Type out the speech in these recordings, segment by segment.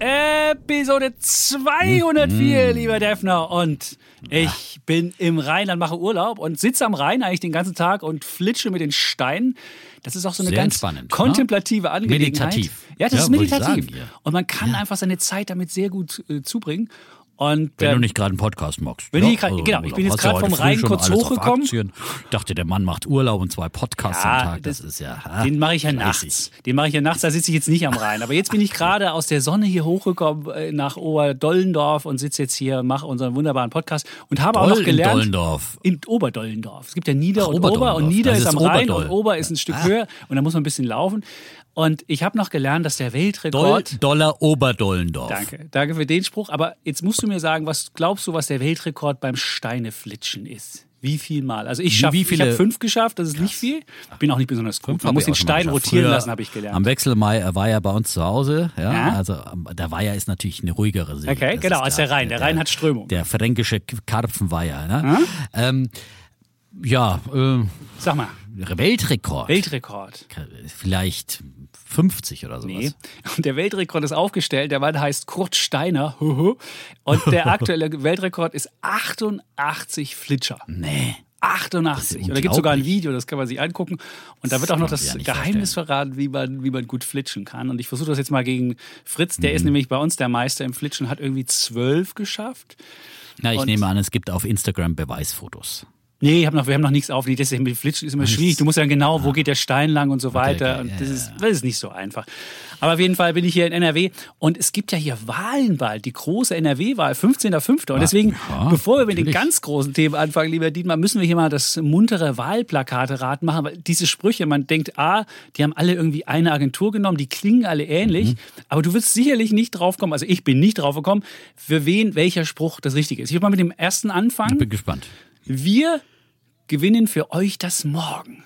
Episode 204, lieber Defner. Und ich bin im Rheinland, mache Urlaub und sitze am Rhein eigentlich den ganzen Tag und flitsche mit den Steinen. Das ist auch so eine Sehr ganz ne? kontemplative Angelegenheit. Meditativ. Ja, das Ja, ist meditativ. sagen, ja. Und man kann einfach seine Zeit damit sehr gut äh, zubringen. Und Wenn äh, du nicht gerade einen Podcast magst. Wenn ja, ich grad- genau, ich bin jetzt gerade vom Rhein kurz hochgekommen. Ich dachte, der Mann macht Urlaub und zwei Podcasts Ja, am Tag. Das, das- ist ja. ah, Den mache ich ja nachts. Den mache ich ja nachts, da sitze ich jetzt nicht am Rhein. Aber jetzt bin ich gerade aus der Sonne hier hochgekommen äh, nach Oberdollendorf und sitze jetzt hier, mache unseren wunderbaren Podcast und habe auch Doll noch gelernt. Dollendorf. In Oberdollendorf. Es gibt ja Nieder Ach, und Ober und. Nieder ist ist am Rhein und Ober ist ein Stück Ah. höher und da muss man ein bisschen laufen. Und ich habe noch gelernt, dass der Doll, Weltrekord. Dollar Oberdollendorf. Danke, danke für den Spruch. Aber jetzt musst du mir sagen, was glaubst du, was der Weltrekord beim Steineflitschen ist? Wie viel Mal? Also ich schaffe, wie ich habe fünf geschafft, das ist nicht viel. Bin auch nicht besonders gut. Man Hab muss ich den Stein rotieren Früher lassen, habe ich gelernt. Am Wechselmai er war ja bei uns zu Hause. Ja, Ja. Also der Weiher ist natürlich eine ruhigere See. Okay, Das genau, als der Rhein. Der Rhein hat Strömung. Der fränkische Karpfenweiher. Ne? Ähm, ja, äh, Sag mal, Weltrekord. Weltrekord. Vielleicht 50 oder sowas. Nee. Und der Weltrekord ist aufgestellt. Der Mann heißt Kurt Steiner. Und der aktuelle Weltrekord ist 88 Flitscher. Nee. 88. ist Und da gibt es sogar ein. Video, das kann man sich angucken. Und da wird auch noch das ja Geheimnis verraten, wie man, wie man gut flitschen kann. Und ich versuche das jetzt mal gegen Fritz. Der Mhm. ist nämlich bei uns der Meister im Flitschen, hat irgendwie zwölf geschafft. Na, ich Und- nehme an, es gibt auf Instagram Beweisfotos. Nee, ich hab noch, wir haben noch nichts auf. Das ist, mit Flitschen ist immer schwierig. Du musst ja genau, wo geht der Stein lang und so weiter. okay, und das, ja, ist, das ist nicht so einfach. Aber auf jeden Fall bin ich hier in NRW und es gibt ja hier Wahlen bald, die große NRW-Wahl, 15.05. Und deswegen, ja, bevor wir mit den natürlich. ganz großen Themen anfangen, lieber Dietmar, müssen wir hier mal das muntere Wahlplakate-Rat machen. Weil diese Sprüche, man denkt, ah, die haben alle irgendwie eine Agentur genommen, die klingen alle ähnlich. Mhm. Aber du wirst sicherlich nicht drauf kommen, also ich bin nicht drauf gekommen, für wen welcher Spruch das Richtige ist. Ich will mal mit dem ersten anfangen. Bin gespannt. Wir gewinnen für euch das Morgen.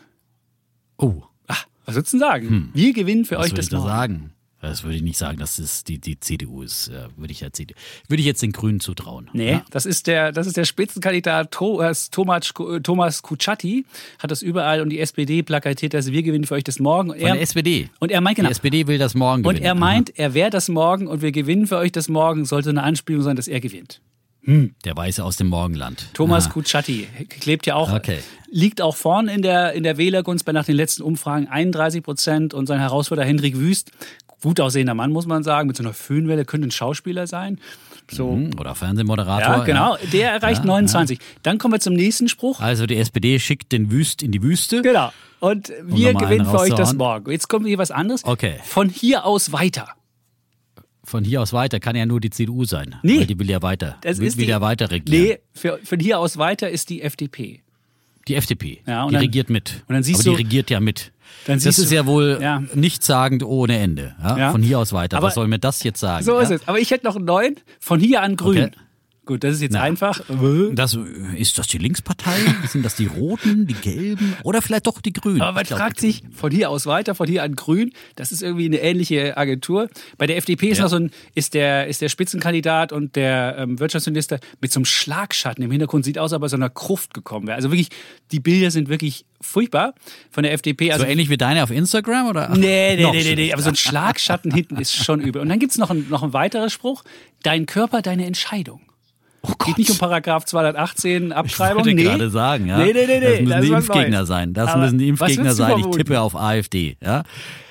Oh, Ah, was würdest du denn sagen? Wir gewinnen für was euch das Morgen. sagen? Das würde ich nicht sagen, dass es die, die CDU ist. Ja, Würde ich, ja CDU. würde ich jetzt den Grünen zutrauen. Nee, Ja? das ist der, das ist der Spitzenkandidat Thomas, Thomas, Thomas Kutschaty, hat das überall und die SPD plakatiert, dass wir gewinnen für euch das Morgen. Und Von er, der SPD. und er meint, genau, Die SPD will das morgen und gewinnen. er meint, er wäre das Morgen und wir gewinnen für euch das Morgen, sollte eine Anspielung sein, dass er gewinnt. Aha. Der Weiße aus dem Morgenland. Thomas Aha. Kutschaty klebt ja auch, Okay. liegt auch vorn in der, in der Wählergunst bei nach den letzten Umfragen 31 Prozent und sein Herausforderer Hendrik Wüst, gut aussehender Mann, muss man sagen, mit so einer Föhnwelle, könnte ein Schauspieler sein. So, Hm, Oder Fernsehmoderator. ja, genau, der erreicht Ja, 29. Dann kommen wir zum nächsten Spruch. Also die SPD schickt den Wüst in die Wüste. Genau. Und wir nochmal gewinnen für euch das morgen. Jetzt kommt hier was anderes. Okay. Von hier aus weiter. Von hier aus weiter kann ja nur die CDU sein. Nee. Weil die will ja weiter. Das will, ist die, ja weiter regieren. Nee, für, von hier aus weiter ist die FDP. Die FDP. Ja, und die dann- regiert mit. und dann siehst Aber die du- regiert ja mit. Dann das ist du- ja wohl Ja. nichtssagend ohne Ende. Ja? Ja. Von hier aus weiter. Aber- Was soll mir das jetzt sagen? So ist es. Aber ich hätte noch einen neuen. Von hier an grün. Okay. Gut, das ist jetzt Na. einfach. Das, ist das die Linkspartei? Sind das die Roten, die Gelben oder vielleicht doch die Grünen? Aber man fragt sich von hier aus weiter, von hier an grün. Das ist irgendwie eine ähnliche Agentur. Bei der FDP ist Ja. noch so ein, ist der, ist der Spitzenkandidat und der ähm, Wirtschaftsminister mit so einem Schlagschatten im Hintergrund sieht aus, als ob er so einer Gruft gekommen wäre. Also wirklich, die Bilder sind wirklich furchtbar von der FDP. Also So ähnlich wie deine auf Instagram? Oder? Nee, nee, nee, nee, nee, schlechter. aber so ein Schlagschatten hinten ist schon übel. Und dann gibt's noch, ein, noch einen weiteren Spruch. Dein Körper, deine Entscheidung. Geht nicht um Paragraph 218 Abtreibung. Ich wollte nee. gerade sagen, ja. Nee, nee, nee, nee. Das müssen das die war neu. Impfgegner sein. Das Aber müssen die Impfgegner sein. Ich tippe auf AfD. Ja?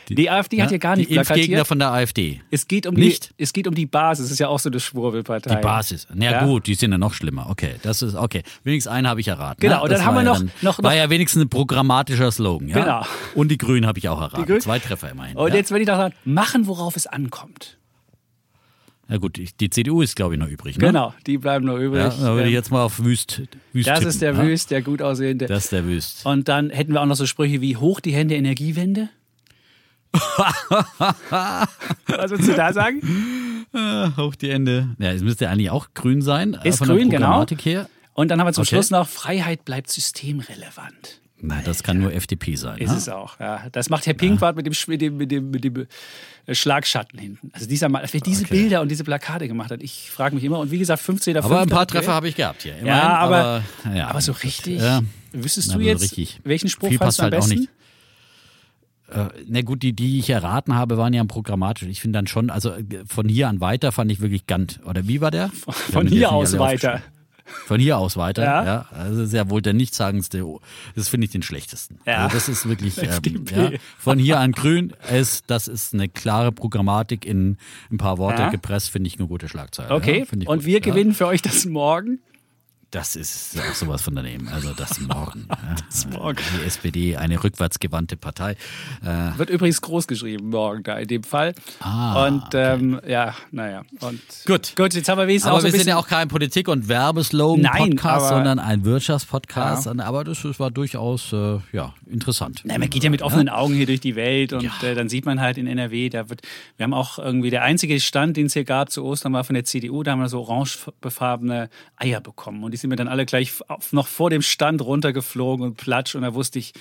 Die AfD hat hier gar nicht Die Impfgegner plakatiert. von der AfD. Es geht um Nicht? die, es geht um die Basis. Das ist ja auch so eine Schwurbelpartei. Die Basis. Na ja, Ja. gut, die sind ja noch schlimmer. Okay, das ist okay. Wenigstens einen habe ich erraten. Genau, ne? und dann haben wir ja noch- noch- War noch- ja wenigstens ein programmatischer Slogan. Ja? Genau. Und die Grünen habe ich auch erraten. Zwei Treffer immerhin. Und ja? jetzt, wenn ich da sagen, machen, worauf es ankommt. Ja gut, die CDU ist glaube ich noch übrig. Ne? Genau, die bleiben noch übrig. Ja, da würde ich Ähm, jetzt mal auf Wüst, Wüst das tippen, ist der ja? Wüst, der gut aussehende. Das ist der Wüst. Und dann hätten wir auch noch so Sprüche wie hoch die Hände Energiewende. Was würdest du da sagen? Ah, hoch die Ende. Ja, es müsste eigentlich auch grün sein. äh, Ist grün, genau. Her. Und dann haben wir zum Okay. Schluss noch, Freiheit bleibt systemrelevant. Na, das kann nur FDP sein. Ist ne? es auch, ja. Das macht Herr Pinkwart mit dem, mit dem, mit dem, mit dem äh, Schlagschatten hinten. Also dieser Mann, wer diese Okay. Bilder und diese Plakate gemacht hat, ich frage mich immer. Und wie gesagt, 15. Aber ein paar Treffer habe ich gehabt hier. Immerhin, Ja, aber, ja, aber so richtig. Ja. Wüsstest Na, du jetzt, richtig. welchen Spruch Viel passt du am halt auch besten? nicht. Äh, na gut, die, die ich erraten habe, waren ja programmatisch. Ich finde dann schon, also äh, von hier an weiter fand ich wirklich ganz, oder wie war der? Von haben die hier nicht aus weiter. Von hier aus weiter, Ja. ja. Also das ist ja wohl der nichtssagendste, das finde ich den schlechtesten. Ja. Also das ist wirklich, ähm, ja, von hier an grün, ist, das ist eine klare Programmatik in ein paar Worte Ja. gepresst, finde ich eine gute Schlagzeile. Okay, und gut, wir gewinnen für euch das morgen. Das ist auch sowas von daneben. Also das morgen. ja. Das morgen. Die SPD, eine rückwärtsgewandte Partei. Äh, Wird übrigens groß geschrieben morgen da in dem Fall. Ah, und ähm, ja, naja. Und Gut. Gut, jetzt haben wir wenigstens aber auch so wir sind ja auch kein Politik- und Werbeslogan-Podcast, sondern ein Wirtschaftspodcast. Aber das, das war durchaus äh, ja, interessant. Na, man geht ja mit offenen Augen hier durch die Welt und äh, dann sieht man halt in NRW, da wird, wir haben auch irgendwie, der einzige Stand, den es hier gab zu Ostern, war von der CDU, da haben wir so orangefarbene Eier bekommen und die sind mir dann alle gleich noch vor dem Stand runtergeflogen und platsch und da wusste ich,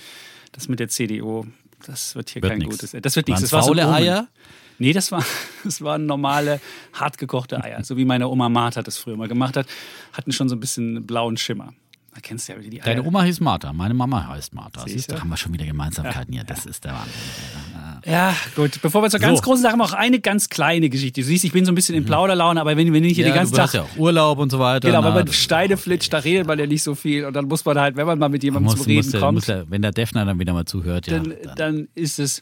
das mit der CDU, das wird hier Wird kein nix. gutes. Das wird Waren nichts. Das war so ein faule Omen. Eier? Nee, das, war, das waren normale, hart gekochte Eier. So wie meine Oma Martha das früher mal gemacht hat. Hatten schon so ein bisschen blauen Schimmer. Da kennst du ja wie die Eier. Deine Oma hieß Martha, meine Mama heißt Martha. Siehst Siehst du, da haben wir schon wieder Gemeinsamkeiten hier. Das ist der Wahnsinn. Ja, gut. Bevor wir zur ganz So. großen Sache noch eine ganz kleine Geschichte. Du siehst, ich bin so ein bisschen in Plauderlaune, aber wenn, wenn ich hier Ja, den ganzen Tag. ja auch Urlaub und so weiter. Genau, Na, wenn man Steine flitscht, da redet man ja nicht so viel. Und dann muss man halt, wenn man mal mit jemandem muss, zum Reden muss, kommt, muss der, wenn der Defner dann wieder mal zuhört, ja. dann, dann ist es.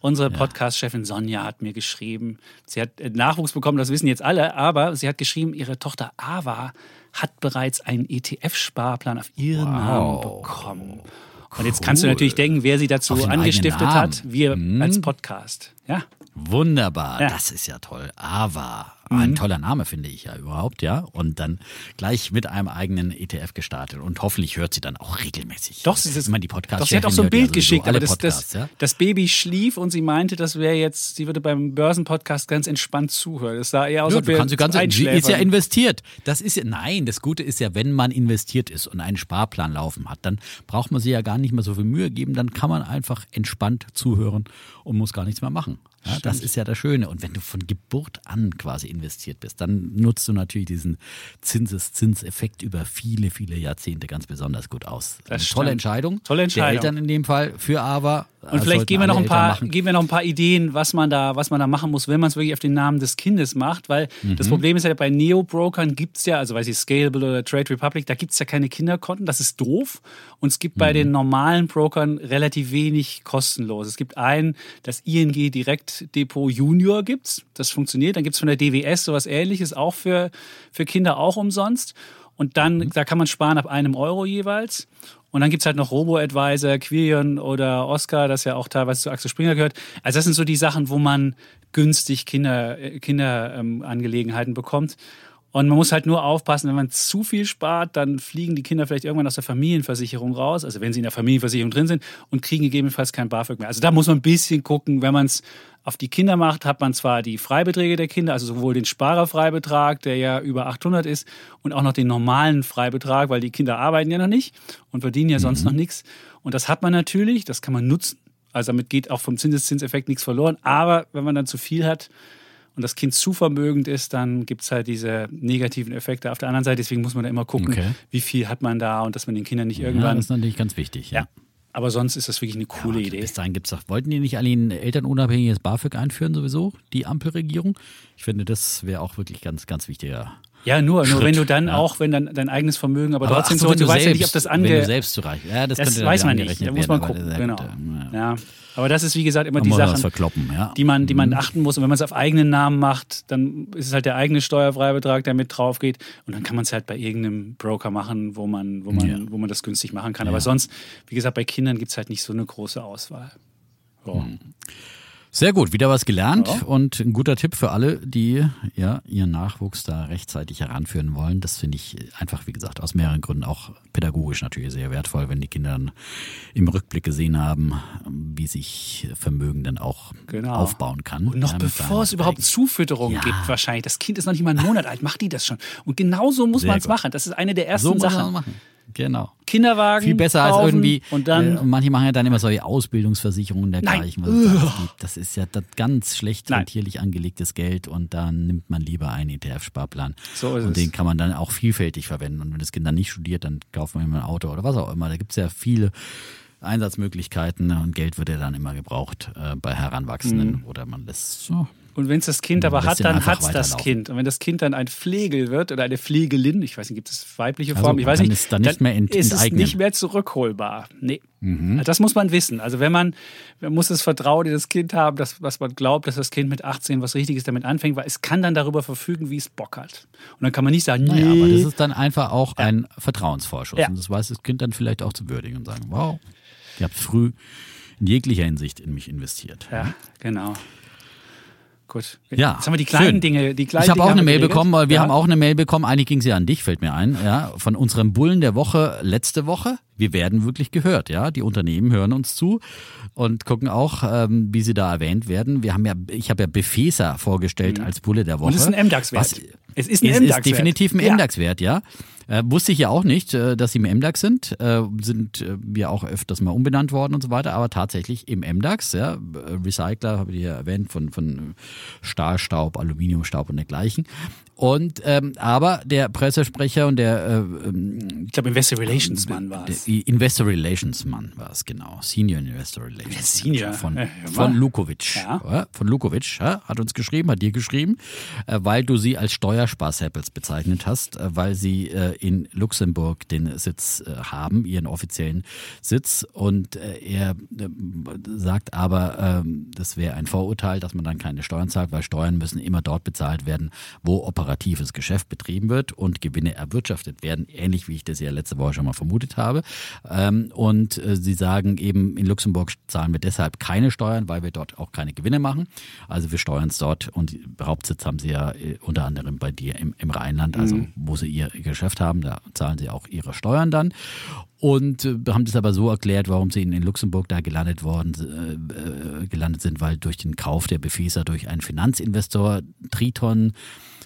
Unsere Podcast-Chefin Sonja hat mir geschrieben, sie hat Nachwuchs bekommen, das wissen jetzt alle, aber sie hat geschrieben, ihre Tochter Ava hat bereits einen ETF-Sparplan auf ihren Namen bekommen. Und jetzt kannst du Cool. natürlich denken, wer sie dazu angestiftet hat. Wir als Podcast. Ja. Wunderbar, Ja. Mhm. das ist ja toll. Ava, ein toller Name finde ich ja überhaupt, ja. Und dann gleich mit einem eigenen ETF gestartet und hoffentlich hört sie dann auch regelmäßig. Doch, sie, ist, die Podcast doch, sie hat auch so ein Bild geschickt, alle aber das, Podcasts, das, ja. das Baby schlief und sie meinte, das wäre jetzt, sie würde beim Börsenpodcast ganz entspannt zuhören. Das sah eher aus, Ja, du ganz, sie ist ja investiert. Das ist ja, nein, das Gute ist ja, wenn man investiert ist und einen Sparplan laufen hat, dann braucht man sich ja gar nicht mehr so viel Mühe geben, dann kann man einfach entspannt zuhören und muss gar nichts mehr machen. Ja, das ist ja das Schöne. Und wenn du von Geburt an quasi investiert bist, dann nutzt du natürlich diesen Zinseszinseffekt über viele, viele Jahrzehnte ganz besonders gut aus. Eine Das tolle. Entscheidung. Tolle Entscheidung. Der Eltern in dem Fall für Ava. Und vielleicht geben wir, noch ein paar, geben wir noch ein paar Ideen, was man da, was man da machen muss, wenn man es wirklich auf den Namen des Kindes macht. Weil Mhm. das Problem ist ja, bei Neo-Brokern gibt es ja, also weiß ich, Scalable oder Trade Republic, da gibt es ja keine Kinderkonten. Das ist doof. Und es gibt bei Mhm. den normalen Brokern relativ wenig kostenlos. Es gibt einen, das ING Direkt Depot Junior gibt's. Das funktioniert. Dann gibt es von der DWS sowas ähnliches, auch für, für Kinder auch umsonst. Und dann, Mhm. da kann man sparen ab einem Euro jeweils. Und dann gibt's halt noch Robo-Advisor, Quirion oder Oscar, das ja auch teilweise zu Axel Springer gehört. Also das sind so die Sachen, wo man günstig Kinder, äh, Kinderangelegenheiten ähm, bekommt. Und man muss halt nur aufpassen, wenn man zu viel spart, dann fliegen die Kinder vielleicht irgendwann aus der Familienversicherung raus, also wenn sie in der Familienversicherung drin sind und kriegen gegebenenfalls kein BAföG mehr. Also da muss man ein bisschen gucken, wenn man es auf die Kinder macht, hat man zwar die Freibeträge der Kinder, also sowohl den Sparerfreibetrag, der ja über 800 ist, und auch noch den normalen Freibetrag, weil die Kinder arbeiten ja noch nicht und verdienen ja sonst noch nichts. Und das hat man natürlich, das kann man nutzen. Also damit geht auch vom Zinseszinseffekt nichts verloren. Aber wenn man dann zu viel hat und das Kind zu vermögend ist, dann gibt es halt diese negativen Effekte auf der anderen Seite. Deswegen muss man da immer gucken, Okay. wie viel hat man da und dass man den Kindern nicht Ja, irgendwann. das ist natürlich ganz wichtig. Ja. ja. Aber sonst ist das wirklich eine coole Und Idee. Bis dahin gibt's doch, wollten die nicht alle ein elternunabhängiges BAföG einführen sowieso, die Ampelregierung? Ich finde, das wäre auch wirklich ganz, ganz wichtiger. Ja, nur, nur wenn du dann ja. auch, wenn dann dein eigenes Vermögen, aber, trotzdem ach so, so, wenn du weißt ja nicht, ob das Wenn du ange. selbst zureich. Ja, das, Das weiß man nicht. Da muss man gucken. aber Genau. das- ja. Ja. Aber das ist, wie gesagt, immer die Sachen, verkloppen, ja. die man, die man achten muss. Und wenn man es auf eigenen Namen macht, dann ist es halt der eigene Steuerfreibetrag, der mit drauf geht. Und dann kann man es halt bei irgendeinem Broker machen, wo man, wo man, Ja. wo man das günstig machen kann. Aber sonst, wie gesagt, bei Kindern gibt es halt nicht so eine große Auswahl. Ja. Sehr gut, wieder was gelernt ja. und ein guter Tipp für alle, die ja ihren Nachwuchs da rechtzeitig heranführen wollen. Das finde ich einfach, wie gesagt, aus mehreren Gründen auch pädagogisch natürlich sehr wertvoll, wenn die Kinder dann im Rückblick gesehen haben, wie sich Vermögen dann auch genau. aufbauen kann. Und noch ja, bevor es überhaupt Zufütterung ja. gibt, wahrscheinlich. Das Kind ist noch nicht mal einen Monat alt, macht die das schon. Und genauso muss man es machen. Das ist eine der ersten so Sachen. Genau. Kinderwagen. Viel besser als irgendwie. Und dann. Äh, manche machen ja dann immer solche Ausbildungsversicherungen dergleichen. Nein. Das ist ja das ganz schlecht rentierlich angelegtes Geld und dann nimmt man lieber einen ETF-Sparplan. So ist und es. den kann man dann auch vielfältig verwenden. Und wenn das Kind dann nicht studiert, dann kauft man immer ein Auto oder was auch immer. Da gibt es ja viele Einsatzmöglichkeiten und Geld wird ja dann immer gebraucht äh, bei Heranwachsenden mhm. oder man lässt so und wenn es das Kind aber hat, dann hat es das Kind. Und wenn das Kind dann ein Pflegel wird oder eine Pflegelin, ich weiß nicht, gibt es weibliche also Form, also, ich weiß nicht, ist dann, nicht mehr ent ist es nicht mehr zurückholbar. Nee. Mhm. Das muss man wissen. Also wenn man, man muss das Vertrauen in das Kind haben, dass, was man glaubt, dass das Kind mit 18 was Richtiges damit anfängt, weil es kann dann darüber verfügen, wie es Bock hat. Und dann kann man nicht sagen, nee. Naja, aber das ist dann einfach auch ja. ein Vertrauensvorschuss. Ja. Und das weiß das Kind dann vielleicht auch zu würdigen und sagen, wow, ihr habt früh in jeglicher Hinsicht in mich investiert. Ja, genau. Gut. Ja, Jetzt haben wir die kleinen schön. Dinge. Die kleinen ich habe auch eine Mail bekommen, weil wir ja. haben auch eine Mail bekommen. Eigentlich ging sie an dich, fällt mir ein. Ja, von unserem Bullen der Woche letzte Woche. Wir werden wirklich gehört. Ja, die Unternehmen hören uns zu und gucken auch, ähm, wie sie da erwähnt werden. Wir haben ja, ich habe ja Befeser vorgestellt mhm. als Bulle der Woche. Und es ist ein MDAX-Wert. Es ist ein MDAX-Wert. Ist definitiv ein ja. MDAX-Wert, ja. Äh, wusste ich ja auch nicht, äh, dass sie im MDAX sind. Äh, sind äh, wir auch öfters mal umbenannt worden und so weiter, aber tatsächlich im MDAX, ja. Äh, Recycler, habe ich ja erwähnt, von, von Stahlstaub, Aluminiumstaub und dergleichen. Und ähm, aber der Pressesprecher und der äh, ähm, ich glaube Investor Relations Mann war es. Investor Relations Mann war es genau, Senior Investor Relations Senior. Von von Lukovic, ja. von Lukovic ja, hat uns geschrieben, hat dir geschrieben, äh, weil du sie als Steuersparsapples bezeichnet hast, äh, weil sie äh, in Luxemburg den Sitz äh, haben, ihren offiziellen Sitz. Und äh, er sagt aber, äh, das wäre ein Vorurteil, dass man dann keine Steuern zahlt, weil Steuern müssen immer dort bezahlt werden, wo Operationen operatives Geschäft betrieben wird und Gewinne erwirtschaftet werden, ähnlich wie ich das ja letzte Woche schon mal vermutet habe. Ähm, und äh, sie sagen eben, in Luxemburg zahlen wir deshalb keine Steuern, weil wir dort auch keine Gewinne machen. Also wir steuern es dort und Hauptsitz haben sie ja äh, unter anderem bei dir im, im Rheinland, also mhm. wo sie ihr Geschäft haben, da zahlen sie auch ihre Steuern dann und äh, haben das aber so erklärt, warum sie in, Luxemburg da gelandet worden äh, gelandet sind, weil durch den Kauf der Befeser durch einen Finanzinvestor Triton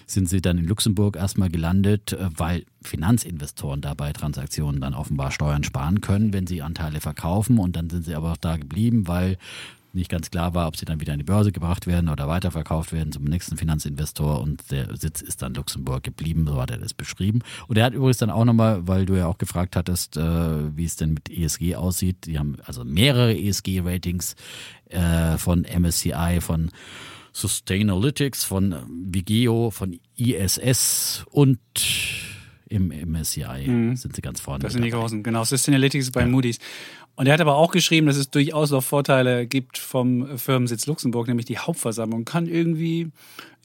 sind sie dann in Luxemburg erstmal gelandet, äh, weil Finanzinvestoren dabei Transaktionen dann offenbar Steuern sparen können, wenn sie Anteile verkaufen. Und dann sind sie aber auch da geblieben, weil nicht ganz klar war, ob sie dann wieder an die Börse gebracht werden oder weiterverkauft werden zum nächsten Finanzinvestor und der Sitz ist dann Luxemburg geblieben, so hat er das beschrieben. Und er hat übrigens dann auch nochmal, weil du ja auch gefragt hattest, äh, wie es denn mit ESG aussieht, die haben also mehrere ESG-Ratings äh, von MSCI, von Sustainalytics, von Vigeo, von ISS und im MSCI mhm. sind sie ganz vorne. Das sind die großen, genau. Sustainalytics bei ja. Moody's. Und er hat aber auch geschrieben, dass es durchaus noch Vorteile gibt vom Firmensitz Luxemburg, nämlich die Hauptversammlung kann irgendwie,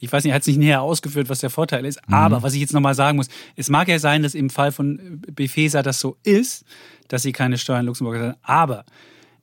ich weiß nicht, er hat es nicht näher ausgeführt, was der Vorteil ist. Mhm. Aber was ich jetzt nochmal sagen muss, es mag ja sein, dass im Fall von Befesa das so ist, dass sie keine Steuern in Luxemburg haben. Aber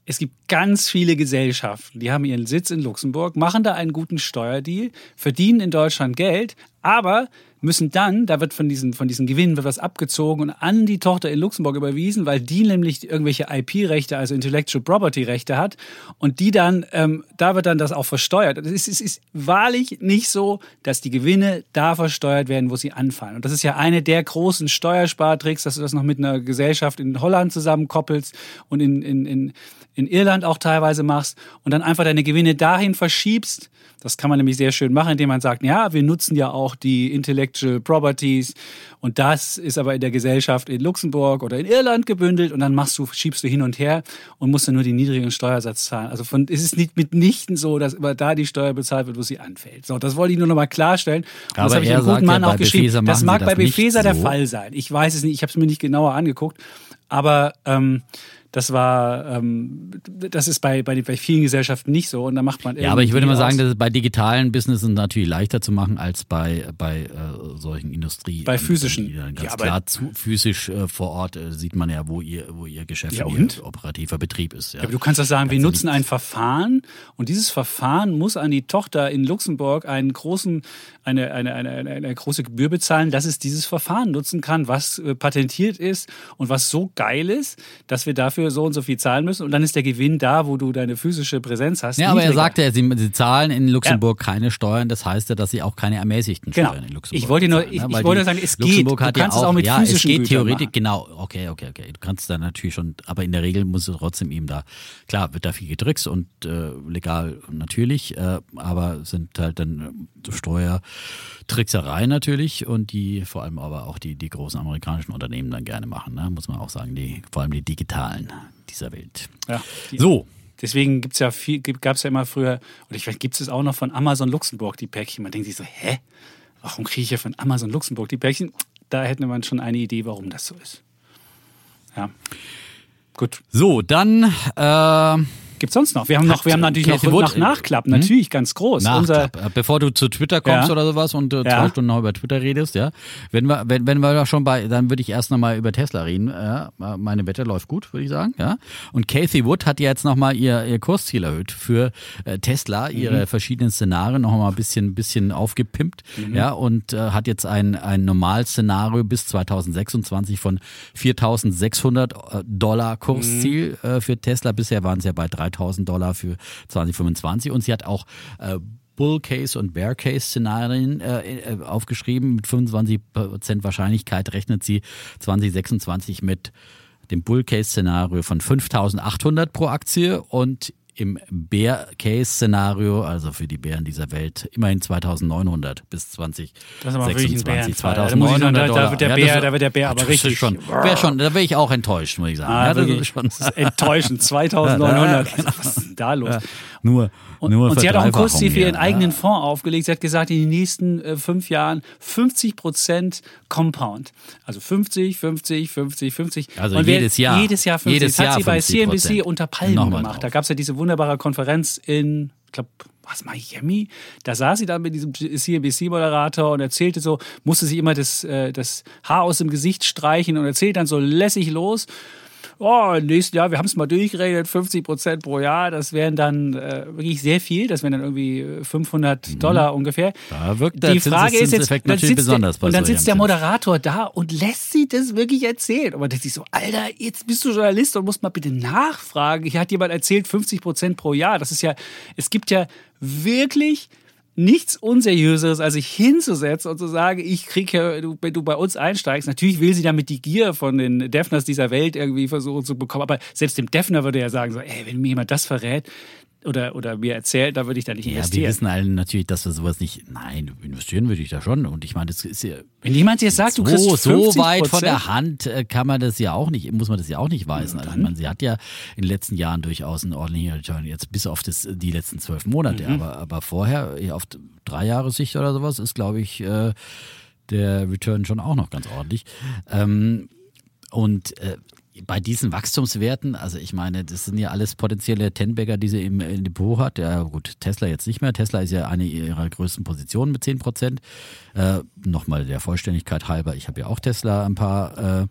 es gibt ganz viele Gesellschaften, die haben ihren Sitz in Luxemburg, machen da einen guten Steuerdeal, verdienen in Deutschland Geld, aber müssen dann, da wird von diesen, von diesen Gewinnen wird was abgezogen und an die Tochter in Luxemburg überwiesen, weil die nämlich irgendwelche IP-Rechte, also Intellectual Property-Rechte hat und die dann, ähm, da wird dann das auch versteuert. Es ist, es ist wahrlich nicht so, dass die Gewinne da versteuert werden, wo sie anfallen. Und das ist ja eine der großen Steuerspartricks, dass du das noch mit einer Gesellschaft in Holland zusammenkoppelst und in, in, in, in Irland auch teilweise machst und dann einfach deine Gewinne dahin verschiebst, das kann man nämlich sehr schön machen, indem man sagt, ja, wir nutzen ja auch die Intellectual Properties und das ist aber in der Gesellschaft in Luxemburg oder in Irland gebündelt und dann machst du, schiebst du hin und her und musst dann nur den niedrigen Steuersatz zahlen. Also von, es ist nicht mitnichten so, dass immer da die Steuer bezahlt wird, wo sie anfällt. So, das wollte ich nur noch mal klarstellen. Und aber das habe ich einem guten Mann ja, auch geschrieben. Das mag bei Befeser der Fall sein. Ich weiß es nicht, ich habe es mir nicht genauer angeguckt, aber ähm, Das war, ähm, das ist bei, bei, bei vielen Gesellschaften nicht so und da macht man Ja, aber ich würde mal sagen, dass es bei digitalen Businesses natürlich leichter zu machen als bei, bei äh, solchen Industrie. Bei physischen. Ganz Ja, klar, zu, physisch äh, vor Ort äh, sieht man ja, wo ihr, wo ihr Geschäft, Ja, ihr operativer Betrieb ist. Ja. Ja, aber du kannst doch sagen, wir Also nutzen ein Verfahren und dieses Verfahren muss an die Tochter in Luxemburg einen großen, eine, eine, eine, eine, eine große Gebühr bezahlen, dass es dieses Verfahren nutzen kann, was äh, patentiert ist und was so geil ist, dass wir dafür so und so viel zahlen müssen. Und dann ist der Gewinn da, wo du deine physische Präsenz hast. Ja, aber er niedriger. sagte ja, sie, sie zahlen in Luxemburg keine Steuern, das heißt ja, dass sie auch keine ermäßigten Genau. Steuern in Luxemburg Ich wollte nur- ne? ich- ich wollte sagen, es geht. Luxemburg Du hat kannst ja es auch, auch mit ja, es physischen geht Gütern theoretisch, machen. genau, okay, okay, okay. Du kannst dann natürlich schon, aber in der Regel musst du trotzdem eben da, klar, wird da viel getrickst und äh, legal natürlich, äh, aber es sind halt dann äh, Steuertricksereien natürlich und die vor allem aber auch die, die großen amerikanischen Unternehmen dann gerne machen, ne? muss man auch sagen, die, vor allem die digitalen dieser Welt. Ja, die- So, Deswegen gibt's ja viel, gab es ja immer früher, oder ich weiß, gibt es auch noch von Amazon Luxemburg die Päckchen. Man denkt sich so, hä? Warum kriege ich ja von Amazon Luxemburg die Päckchen? Da hätte man schon eine Idee, warum das so ist. Ja. Gut. so, dann äh, Gibt's sonst noch? Wir haben noch, wir haben natürlich Cathy noch, Wood- noch Nachklapp, natürlich ganz groß. Unser, Nachklapp. Äh, Bevor du zu Twitter kommst Ja. oder sowas und äh, zwei Ja. Stunden noch über Twitter redest, ja. Wenn wir, wenn, wenn wir da schon bei, dann würde ich erst nochmal über Tesla reden. Ja. Meine Wette läuft gut, würde ich sagen. Ja. Und Cathy Wood hat jetzt nochmal ihr, ihr Kursziel erhöht für äh, Tesla, Mhm. ihre verschiedenen Szenarien nochmal ein bisschen, bisschen aufgepimpt. Mhm. Ja. Und äh, hat jetzt ein, ein Normalszenario bis 2026 von 4.600 Dollar Kursziel Mhm. äh, für Tesla. Bisher waren es ja bei 3.000 Dollar für 2025. Und sie hat auch äh, Bull Case und Bear Case Szenarien äh, äh, aufgeschrieben. Mit 25% Wahrscheinlichkeit rechnet sie 2026 mit dem Bull Case Szenario von 5.800 pro Aktie und im Bear Case Szenario, also für die Bären dieser Welt, immerhin 2.900 bis 2026. Das ist aber wirklich ein Bärenfall. Da 2.900 muss ich sagen, da- da Dollar. wird der das Bär- ist- da wird der Bär aber das richtig- schon, wär schon, da wäre ich auch enttäuscht, muss ich sagen. ah, ja, das wirklich, ist schon, das ist enttäuschend. 2900. Also, was ist denn da los? nur, Und, und sie hat auch ein Verdreifachung Kursziel für ihren ja. eigenen Fonds aufgelegt. Sie hat gesagt, in den nächsten äh, fünf Jahren 50 Prozent Compound. Also 50, 50, 50, 50. Also Und jedes Jahr. Jedes Jahr 50. Jedes das hat Jahr sie bei 50%. CNBC unter Palmen Nochmal gemacht. drauf. Da gab es ja diese wunderbare Konferenz in, ich glaube, was, Miami? Da saß sie dann mit diesem CNBC-Moderator und erzählte so, musste sich immer das, äh, das Haar aus dem Gesicht streichen und erzählt dann so lässig los. Oh, im nächsten Jahr, wir haben es mal durchgerechnet, 50 Prozent pro Jahr, das wären dann äh, wirklich sehr viel, das wären dann irgendwie äh, 500 Dollar ungefähr. Mhm. Da wirkt der Die Frage ist jetzt, dann natürlich sitzt besonders der, und dann sitzt der. Moderator da und lässt sie das wirklich erzählen. Und man denkt sich so, Alter, jetzt bist du Journalist und musst mal bitte nachfragen. Hier hat jemand erzählt, 50 Prozent pro Jahr. Das ist ja, es gibt ja wirklich nichts Unseriöseres, als sich hinzusetzen und zu sagen, ich kriege ja, du, wenn du bei uns einsteigst, natürlich will sie damit die Gier von den Defners dieser Welt irgendwie versuchen zu bekommen, aber selbst dem Defner würde er sagen, so, ey, wenn mir jemand das verrät oder, oder mir erzählt, da würde ich da nicht Ja, wir investieren. wissen alle natürlich, dass wir sowas nicht. Nein, investieren würde ich da schon. Und ich meine, das ist ja wenn jemand jetzt sagt, du so, kriegst 50 so weit von der Hand äh, kann man das ja auch nicht, muss man das ja auch nicht weisen. Also, ich meine, sie hat ja in den letzten Jahren durchaus einen ordentlichen Return, jetzt bis auf das, die letzten zwölf Monate. Mhm. Aber, aber vorher, auf drei Jahre Sicht oder sowas, ist, glaube ich, äh, der Return schon auch noch ganz ordentlich. Ähm, und äh, bei diesen Wachstumswerten, also ich meine, das sind ja alles potenzielle Tenbagger, die sie im, Depot hat. Ja gut, Tesla jetzt nicht mehr. Tesla ist ja eine ihrer größten Positionen mit 10 Prozent. Äh, Nochmal der Vollständigkeit halber, ich habe ja auch Tesla ein paar äh,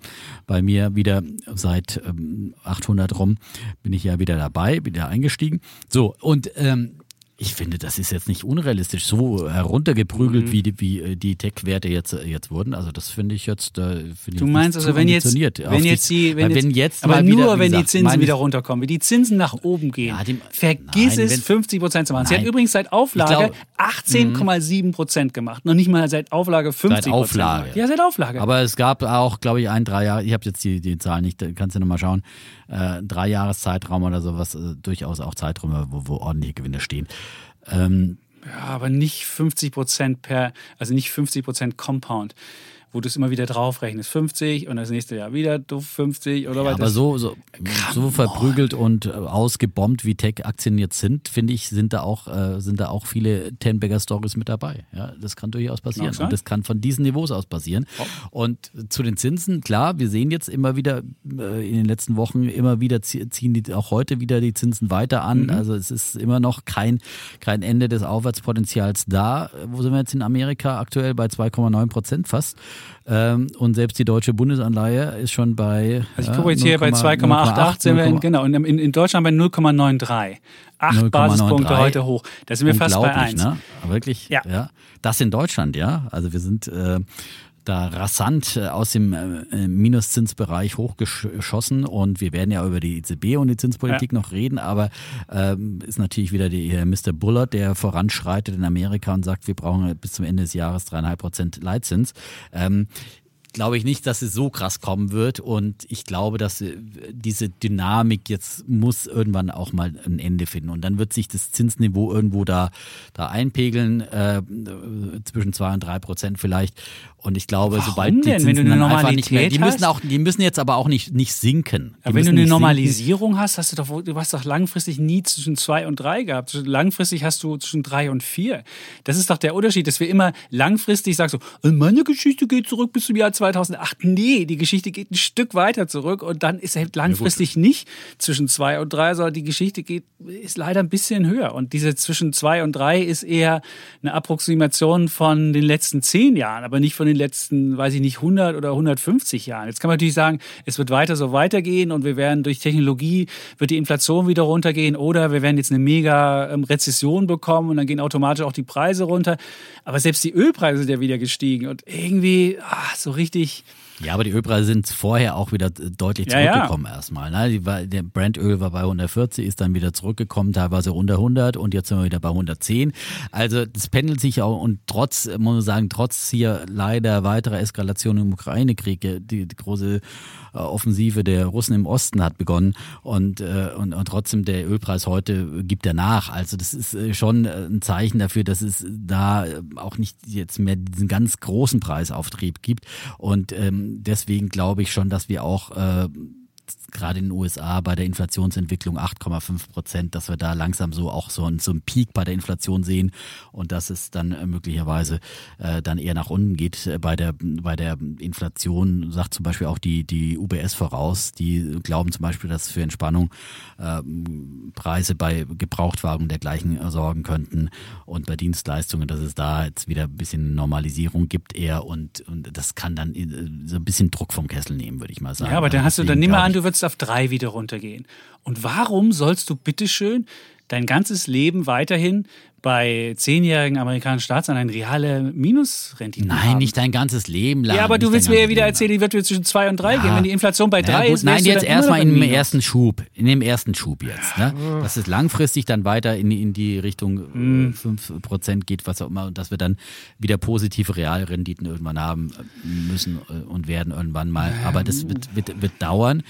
bei mir wieder seit ähm, 800 rum, bin ich ja wieder dabei, wieder eingestiegen. So, und ähm, ich finde, das ist jetzt nicht unrealistisch, so heruntergeprügelt, Mhm. wie die, wie äh, die Tech-Werte jetzt, äh, jetzt wurden. Also das finde ich jetzt, äh, finde ich Du nicht meinst also, wenn jetzt, wenn jetzt die, wenn wenn jetzt aber nur wieder, wie wenn die gesagt, Zinsen meines- wieder runterkommen, wenn die Zinsen nach oben gehen, Ja, die- vergiss Nein, es, wenn- 50 Prozent zu machen. Sie hat Nein. übrigens seit Auflage Ich glaub- 18,7 Prozent gemacht, noch nicht mal seit Auflage 50 Seit Auflage. Ja, seit Auflage. Aber es gab auch, glaube ich, ein, drei Jahre, ich habe jetzt die, die Zahlen nicht, kannst du nochmal schauen, äh, drei Jahreszeitraum oder sowas, äh, durchaus auch Zeiträume, wo, wo ordentliche Gewinne stehen. Ähm, ja, aber nicht 50 Prozent per, also nicht 50 Prozent Compound. Wo du es immer wieder draufrechnest. 50 und das nächste Jahr wieder 50 oder ja, was. Aber so, so, so verprügelt und äh, ausgebombt wie Tech-Aktien jetzt sind, finde ich, sind da auch, äh, sind da auch viele Ten-Bagger-Stories mit dabei. Ja, das kann durchaus passieren. Und das kann von diesen Niveaus aus passieren. Oh. Und zu den Zinsen, klar, wir sehen jetzt immer wieder äh, in den letzten Wochen immer wieder ziehen die auch heute wieder die Zinsen weiter an. Mhm. Also es ist immer noch kein, kein Ende des Aufwärtspotenzials da. Wo sind wir jetzt in Amerika? Aktuell bei 2,9 Prozent fast. Ähm, und selbst die deutsche Bundesanleihe ist schon bei. Also ich gucke jetzt hier bei 2,88 sind wir in, genau, in, in Deutschland bei 0,93. Acht Basispunkte heute hoch. Da sind wir fast bei 1. Ne? Wirklich, ja. ja. Das in Deutschland, ja. Also wir sind äh, da rasant äh, aus dem äh, Minuszinsbereich hochgeschossen und wir werden ja über die EZB und die Zinspolitik ja. noch reden, aber ähm, ist natürlich wieder die, äh, Mr. Bullard, der voranschreitet in Amerika und sagt, wir brauchen bis zum Ende des Jahres dreieinhalb Prozent Leitzins. Ähm, glaube ich nicht, dass es so krass kommen wird. Und ich glaube, dass äh, diese Dynamik jetzt muss irgendwann auch mal ein Ende finden. Und dann wird sich das Zinsniveau irgendwo da, da einpegeln, äh, zwischen zwei und drei Prozent vielleicht. Und ich glaube, Warum sobald die Zinsen wenn du eine Normalität nicht mehr, die müssen auch, die müssen jetzt aber auch nicht, nicht sinken. Aber wenn du eine Normalisierung hast, hast du doch, du hast doch langfristig nie zwischen zwei und drei gehabt. Langfristig hast du zwischen drei und vier. Das ist doch der Unterschied, dass wir immer langfristig sagen so, äh, meine Geschichte geht zurück bis zum Jahr 2008. Nee, die Geschichte geht ein Stück weiter zurück und dann ist halt langfristig ja, nicht zwischen zwei und drei, sondern die Geschichte geht, ist leider ein bisschen höher. Und diese zwischen zwei und drei ist eher eine Approximation von den letzten zehn Jahren, aber nicht von den den letzten, weiß ich nicht, 100 oder 150 Jahren. Jetzt kann man natürlich sagen, es wird weiter so weitergehen und wir werden durch Technologie, wird die Inflation wieder runtergehen oder wir werden jetzt eine mega ähm, Rezession bekommen und dann gehen automatisch auch die Preise runter. Aber selbst die Ölpreise sind ja wieder gestiegen und irgendwie ach, so richtig ja, aber die Ölpreise sind vorher auch wieder deutlich zurückgekommen ja, ja. erstmal. Ne? War, der Brandöl war bei 140, ist dann wieder zurückgekommen, teilweise unter 100 und jetzt sind wir wieder bei 110. Also das pendelt sich auch und trotz, muss man sagen, trotz hier leider weiterer Eskalation im Ukraine-Krieg, die, die große Offensive der Russen im Osten hat begonnen und, äh, und, und trotzdem der Ölpreis heute gibt er nach. Also das ist äh, schon ein Zeichen dafür, dass es da auch nicht jetzt mehr diesen ganz großen Preisauftrieb gibt und ähm, deswegen glaube ich schon, dass wir auch äh, gerade in den USA bei der Inflationsentwicklung 8,5 Prozent, dass wir da langsam so auch so, ein, so einen Peak bei der Inflation sehen und dass es dann äh, möglicherweise äh, dann eher nach unten geht. Äh, bei der, bei der Inflation sagt zum Beispiel auch die, die UBS voraus, die glauben zum Beispiel, dass für Entspannung äh, Preise bei Gebrauchtwagen dergleichen sorgen könnten und bei Dienstleistungen, dass es da jetzt wieder ein bisschen Normalisierung gibt eher und, und das kann dann äh, so ein bisschen Druck vom Kessel nehmen, würde ich mal sagen. Ja, aber dann hast du, dann mal an, du würdest auf drei wieder runtergehen. Und warum sollst du bitteschön dein ganzes Leben weiterhin bei zehnjährigen amerikanischen Staatsanleihen reale Minusrenditen Nein, haben. nicht dein ganzes Leben lang. Ja, aber du willst mir ja wieder erzählen, die wird zwischen zwei und drei ja. gehen. Wenn die Inflation bei drei ja, ist, Nein, jetzt erstmal in dem ersten Schub. In dem ersten Schub jetzt. Ne? Dass es langfristig dann weiter in, in die Richtung mhm. 5% geht, was auch immer, und dass wir dann wieder positive Realrenditen irgendwann haben müssen äh, und werden irgendwann mal. Aber das wird, wird, wird dauern.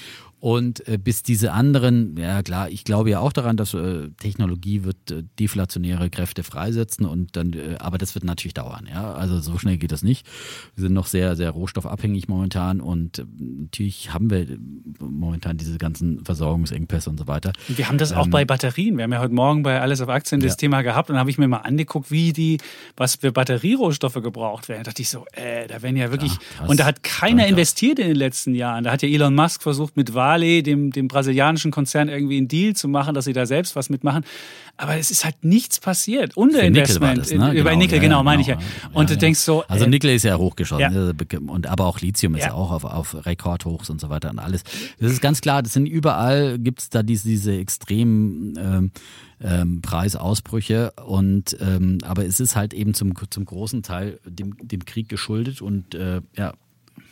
Und äh, bis diese anderen, ja klar, ich glaube ja auch daran, dass äh, Technologie wird äh, deflationäre Kräfte freisetzen und dann, äh, aber das wird natürlich dauern, ja. Also so schnell geht das nicht. Wir sind noch sehr, sehr rohstoffabhängig momentan und äh, natürlich haben wir äh, momentan diese ganzen Versorgungsengpässe und so weiter. Wir haben das ähm, auch bei Batterien. Wir haben ja heute Morgen bei Alles auf Aktien das ja. Thema gehabt und habe ich mir mal angeguckt, wie die, was für Batterierohstoffe gebraucht werden. Da dachte ich so, äh, da werden ja wirklich, ja, und da hat keiner investiert in den letzten Jahren. Da hat ja Elon Musk versucht mit Wahl Vale, dem, dem brasilianischen Konzern, irgendwie einen Deal zu machen, dass sie da selbst was mitmachen. Aber es ist halt nichts passiert. Underinvestment. Das, ne? Über genau, Nickel, genau, ja, meine genau. ich ja. Und ja, du denkst so. Also äh, Nickel ist ja hochgeschossen. Ja. Und, aber auch Lithium ist ja auch auf, auf Rekordhochs und so weiter und alles. Das ist ganz klar, das sind überall, gibt es da diese, diese extremen ähm, ähm, Preisausbrüche. Und ähm, aber es ist halt eben zum, zum großen Teil dem, dem Krieg geschuldet und äh, ja,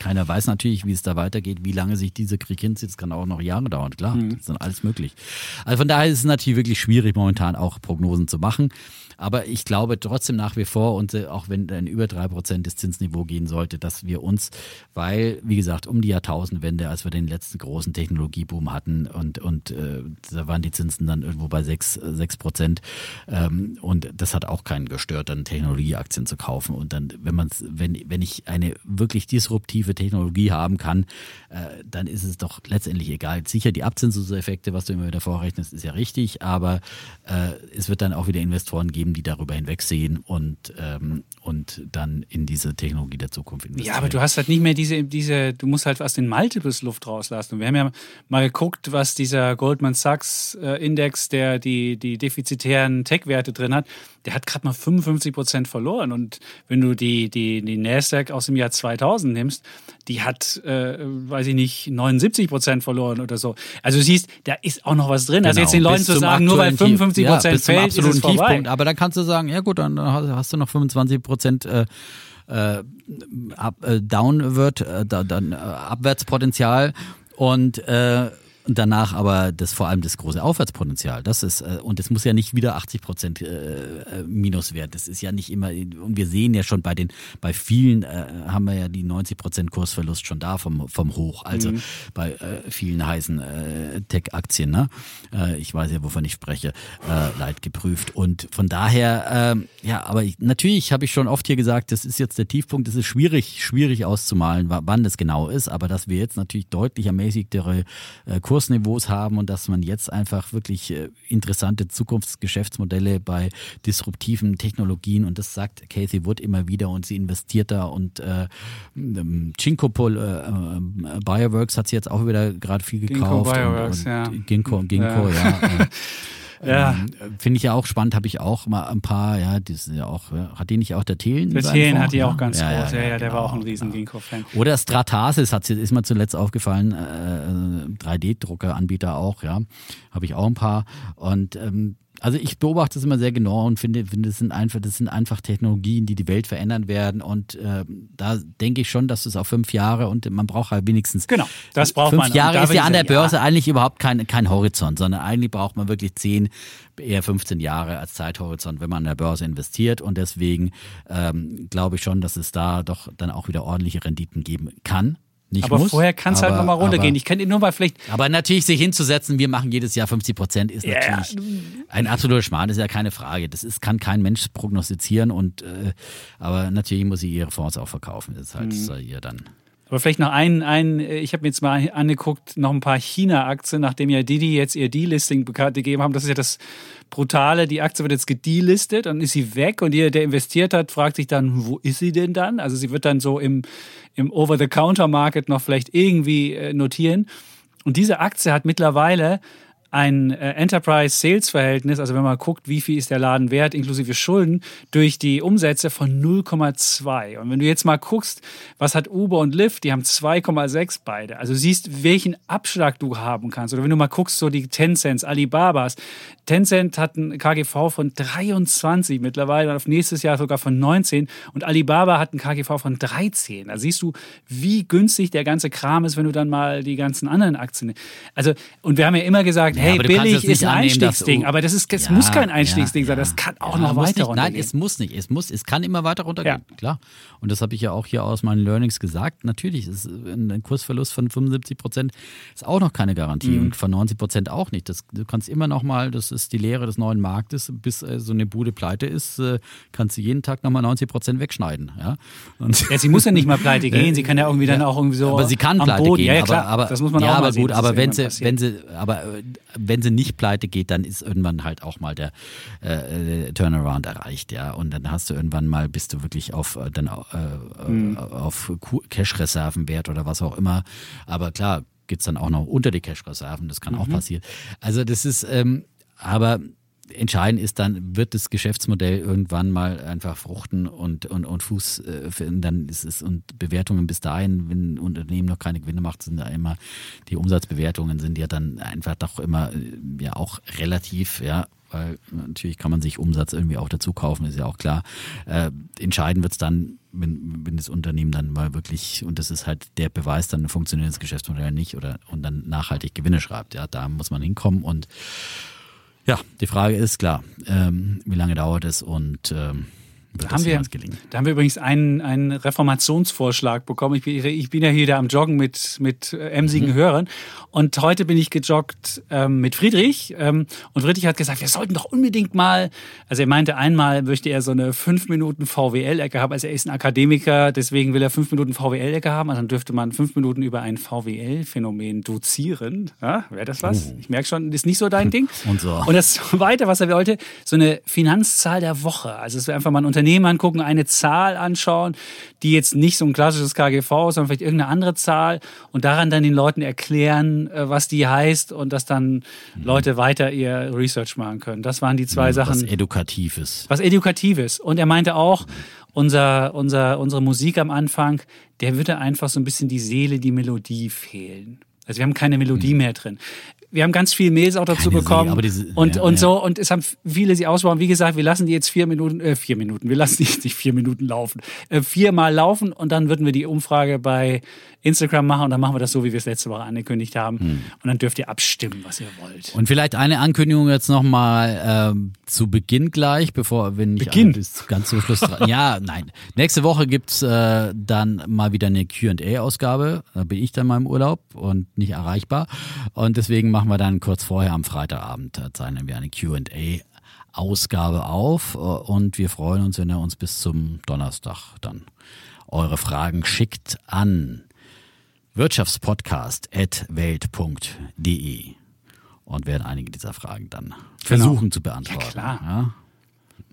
keiner weiß natürlich, wie es da weitergeht, wie lange sich dieser Krieg hinzieht. Es kann auch noch Jahre dauern, klar. Mhm. Das ist alles möglich. Also von daher ist es natürlich wirklich schwierig, momentan auch Prognosen zu machen. Aber ich glaube trotzdem nach wie vor, und äh, auch wenn dann über drei Prozent das Zinsniveau gehen sollte, dass wir uns, weil, wie gesagt, um die Jahrtausendwende, als wir den letzten großen Technologieboom hatten und, und äh, da waren die Zinsen dann irgendwo bei sechs sechs Prozent ähm, und das hat auch keinen gestört, dann Technologieaktien zu kaufen. Und dann, wenn man wenn, wenn ich eine wirklich disruptive Technologie haben kann, äh, dann ist es doch letztendlich egal. Sicher, die Abzinsungseffekte, was du immer wieder vorrechnest, ist ja richtig, aber äh, es wird dann auch wieder Investoren geben, geben, die darüber hinwegsehen und, ähm, und dann in diese Technologie der Zukunft investieren. Ja, aber du hast halt nicht mehr diese, diese du musst halt aus den Multiples Luft rauslassen. Und wir haben ja mal geguckt, was dieser Goldman Sachs äh, Index, der die, die defizitären Tech-Werte drin hat, der hat gerade mal 55 Prozent verloren. Und wenn du die, die, die Nasdaq aus dem Jahr 2000 nimmst, die hat, äh, weiß ich nicht, 79 Prozent verloren oder so. Also du siehst, da ist auch noch was drin. Genau, also jetzt den Leuten zu sagen, nur weil 55 Prozent ja, fällt, ist es vorbei. Tiefpunkt. Aber dann kannst du sagen, ja gut, dann hast du noch 25 Prozent äh, äh, äh, Downward, äh, dann äh, Abwärtspotenzial. Und und danach aber das vor allem das große Aufwärtspotenzial. Das ist, äh, und es muss ja nicht wieder 80 Prozent äh, äh, Minus werden. Das ist ja nicht immer, und wir sehen ja schon bei den, bei vielen äh, haben wir ja die 90 Prozent Kursverlust schon da vom, vom Hoch. Also mhm. bei äh, vielen heißen äh, Tech-Aktien, ne? Ich weiß ja, wovon ich spreche, leid geprüft. Und von daher, äh, ja, aber ich, natürlich habe ich schon oft hier gesagt, das ist jetzt der Tiefpunkt. Es ist schwierig, schwierig auszumalen, wann das genau ist, aber dass wir jetzt natürlich deutlich ermäßigtere äh, Kursniveaus haben und dass man jetzt einfach wirklich äh, interessante Zukunftsgeschäftsmodelle bei disruptiven Technologien und das sagt Casey Wood immer wieder und sie investiert da und äh, ähm, Chinkopol, äh, äh, Bioworks hat sie jetzt auch wieder gerade viel gekauft. Ginkgo Bioworks, und, und ja. Ginkgo, Ginkgo, ja. ja. Ja. Ähm, Finde ich ja auch spannend, habe ich auch mal ein paar, ja, das ist ja auch, hat die nicht auch der Thelen? Der Thelen hat die auch ganz ja, groß, ja, ja, der genau, war auch ein riesen Ginkgo-Fan. Oder Stratasis hat ist mir zuletzt aufgefallen, äh, 3D-Drucker-Anbieter auch, ja, habe ich auch ein paar und ähm, also ich beobachte es immer sehr genau und finde, finde das sind einfach, das sind einfach Technologien, die die Welt verändern werden. Und äh, da denke ich schon, dass es auf fünf Jahre und man braucht halt wenigstens genau, das braucht fünf man. Jahre ist ja an der Börse ja. eigentlich überhaupt kein, kein Horizont, sondern eigentlich braucht man wirklich zehn, eher 15 Jahre als Zeithorizont, wenn man an der Börse investiert. Und deswegen ähm, glaube ich schon, dass es da doch dann auch wieder ordentliche Renditen geben kann. Nicht aber muss, vorher kann es halt nochmal runtergehen. Aber, ich kann nur mal vielleicht. Aber natürlich sich hinzusetzen, wir machen jedes Jahr 50 Prozent, ist yeah. natürlich ein absoluter Schmarrn, das ist ja keine Frage. Das ist, kann kein Mensch prognostizieren und äh, aber natürlich muss sie ihre Fonds auch verkaufen. Das ist halt mhm. ihr dann. Aber vielleicht noch ein, ein ich habe mir jetzt mal angeguckt, noch ein paar China-Aktien, nachdem ja Didi jetzt ihr Delisting bekannt gegeben haben. Das ist ja das Brutale, die Aktie wird jetzt gedelistet und ist sie weg und jeder, der investiert hat, fragt sich dann, wo ist sie denn dann? Also sie wird dann so im, im Over-the-Counter-Market noch vielleicht irgendwie äh, notieren. Und diese Aktie hat mittlerweile ein äh, Enterprise-Sales-Verhältnis, also wenn man guckt, wie viel ist der Laden wert, inklusive Schulden, durch die Umsätze von 0,2. Und wenn du jetzt mal guckst, was hat Uber und Lyft, die haben 2,6 beide. Also siehst, welchen Abschlag du haben kannst. Oder wenn du mal guckst, so die Tencents, Alibabas. Tencent hat ein KGV von 23 mittlerweile, auf nächstes Jahr sogar von 19. Und Alibaba hat ein KGV von 13. Da siehst du, wie günstig der ganze Kram ist, wenn du dann mal die ganzen anderen Aktien. Also, und wir haben ja immer gesagt, hey, billig ist ein Einstiegsding, aber das, ist, das ja, muss kein Einstiegsding ja, sein, das kann auch noch weiter runtergehen. Nein, es muss nicht, es muss, es kann immer weiter runtergehen, klar. Und das habe ich ja auch hier aus meinen Learnings gesagt. Natürlich ist ein Kursverlust von 75 Prozent ist auch noch keine Garantie mhm. und von 90 Prozent auch nicht. Das, du kannst immer noch mal, das ist die Lehre des neuen Marktes, bis äh, so eine Bude pleite ist, äh, kannst du jeden Tag nochmal 90 Prozent wegschneiden. Ja? ja, sie muss ja nicht mal pleite gehen, sie kann ja irgendwie dann auch irgendwie so. Aber sie kann pleite Boden. gehen. Ja, klar, aber, das muss man ja, auch aber mal gut, sehen, aber wenn sie, wenn sie, aber äh, wenn sie nicht pleite geht, dann ist irgendwann halt auch mal der äh, Turnaround erreicht, ja. Und dann hast du irgendwann mal, bist du wirklich auf äh, dann äh, mhm. auf Cash-Reservenwert oder was auch immer. Aber klar, geht's dann auch noch unter die Cash-Reserven, das kann mhm. auch passieren. Also das ist, ähm, aber entscheidend ist dann, wird das Geschäftsmodell irgendwann mal einfach fruchten und, und, und Fuß äh, finden, dann ist es und Bewertungen bis dahin, wenn ein Unternehmen noch keine Gewinne macht, sind ja immer, die Umsatzbewertungen sind ja dann einfach doch immer äh, ja auch relativ, ja, weil natürlich kann man sich Umsatz irgendwie auch dazu kaufen, ist ja auch klar. Äh, entscheiden wird es dann, wenn, wenn das Unternehmen dann mal wirklich, und das ist halt der Beweis, dann funktioniert das Geschäftsmodell nicht oder und dann nachhaltig Gewinne schreibt. Ja, da muss man hinkommen und ja, die Frage ist klar, ähm, wie lange dauert es und ähm, da haben, wir, da haben wir übrigens einen, einen Reformationsvorschlag bekommen. Ich bin, ich bin ja hier da am Joggen mit, mit äh, emsigen mhm. Hörern. Und heute bin ich gejoggt ähm, mit Friedrich. Ähm, und Friedrich hat gesagt, wir sollten doch unbedingt mal, also er meinte einmal, möchte er so eine fünf Minuten VWL-Ecke haben. Also er ist ein Akademiker, deswegen will er fünf Minuten VWL-Ecke haben. Also dann dürfte man fünf Minuten über ein VWL-Phänomen dozieren. Ja, wäre das was? Oh. Ich merke schon, ist nicht so dein Ding. und so. Und das Zweite, was er wollte, so eine Finanzzahl der Woche. Also es wäre einfach mal ein Unternehmen angucken, eine Zahl anschauen, die jetzt nicht so ein klassisches KGV ist, sondern vielleicht irgendeine andere Zahl und daran dann den Leuten erklären, äh, was die heißt und dass dann mhm. Leute weiter ihr Research machen können. Das waren die zwei ja, Sachen. Was Edukatives. Was Edukatives. Und er meinte auch, unser, unser, unsere Musik am Anfang, der würde einfach so ein bisschen die Seele, die Melodie fehlen. Also wir haben keine Melodie mhm. mehr drin wir haben ganz viele Mails auch dazu Keine bekommen. See, diese, und, ja, und ja. so, und es haben viele sie ausbauen. Wie gesagt, wir lassen die jetzt vier Minuten, äh, vier Minuten, wir lassen die jetzt nicht vier Minuten laufen, äh, viermal laufen und dann würden wir die Umfrage bei Instagram machen und dann machen wir das so, wie wir es letzte Woche angekündigt haben. Hm. Und dann dürft ihr abstimmen, was ihr wollt. Und vielleicht eine Ankündigung jetzt nochmal ähm, zu Beginn gleich, bevor wenn nicht Beginn. bis ganz zum Schluss dran. ja, nein. Nächste Woche gibt's äh, dann mal wieder eine QA-Ausgabe. Da bin ich dann mal im Urlaub und nicht erreichbar. Und deswegen machen wir dann kurz vorher am Freitagabend, da zeichnen wir eine QA Ausgabe auf und wir freuen uns, wenn ihr uns bis zum Donnerstag dann eure Fragen schickt an wirtschaftspodcast.welt.de und werden einige dieser Fragen dann genau. versuchen zu beantworten. Ja, klar. Ja?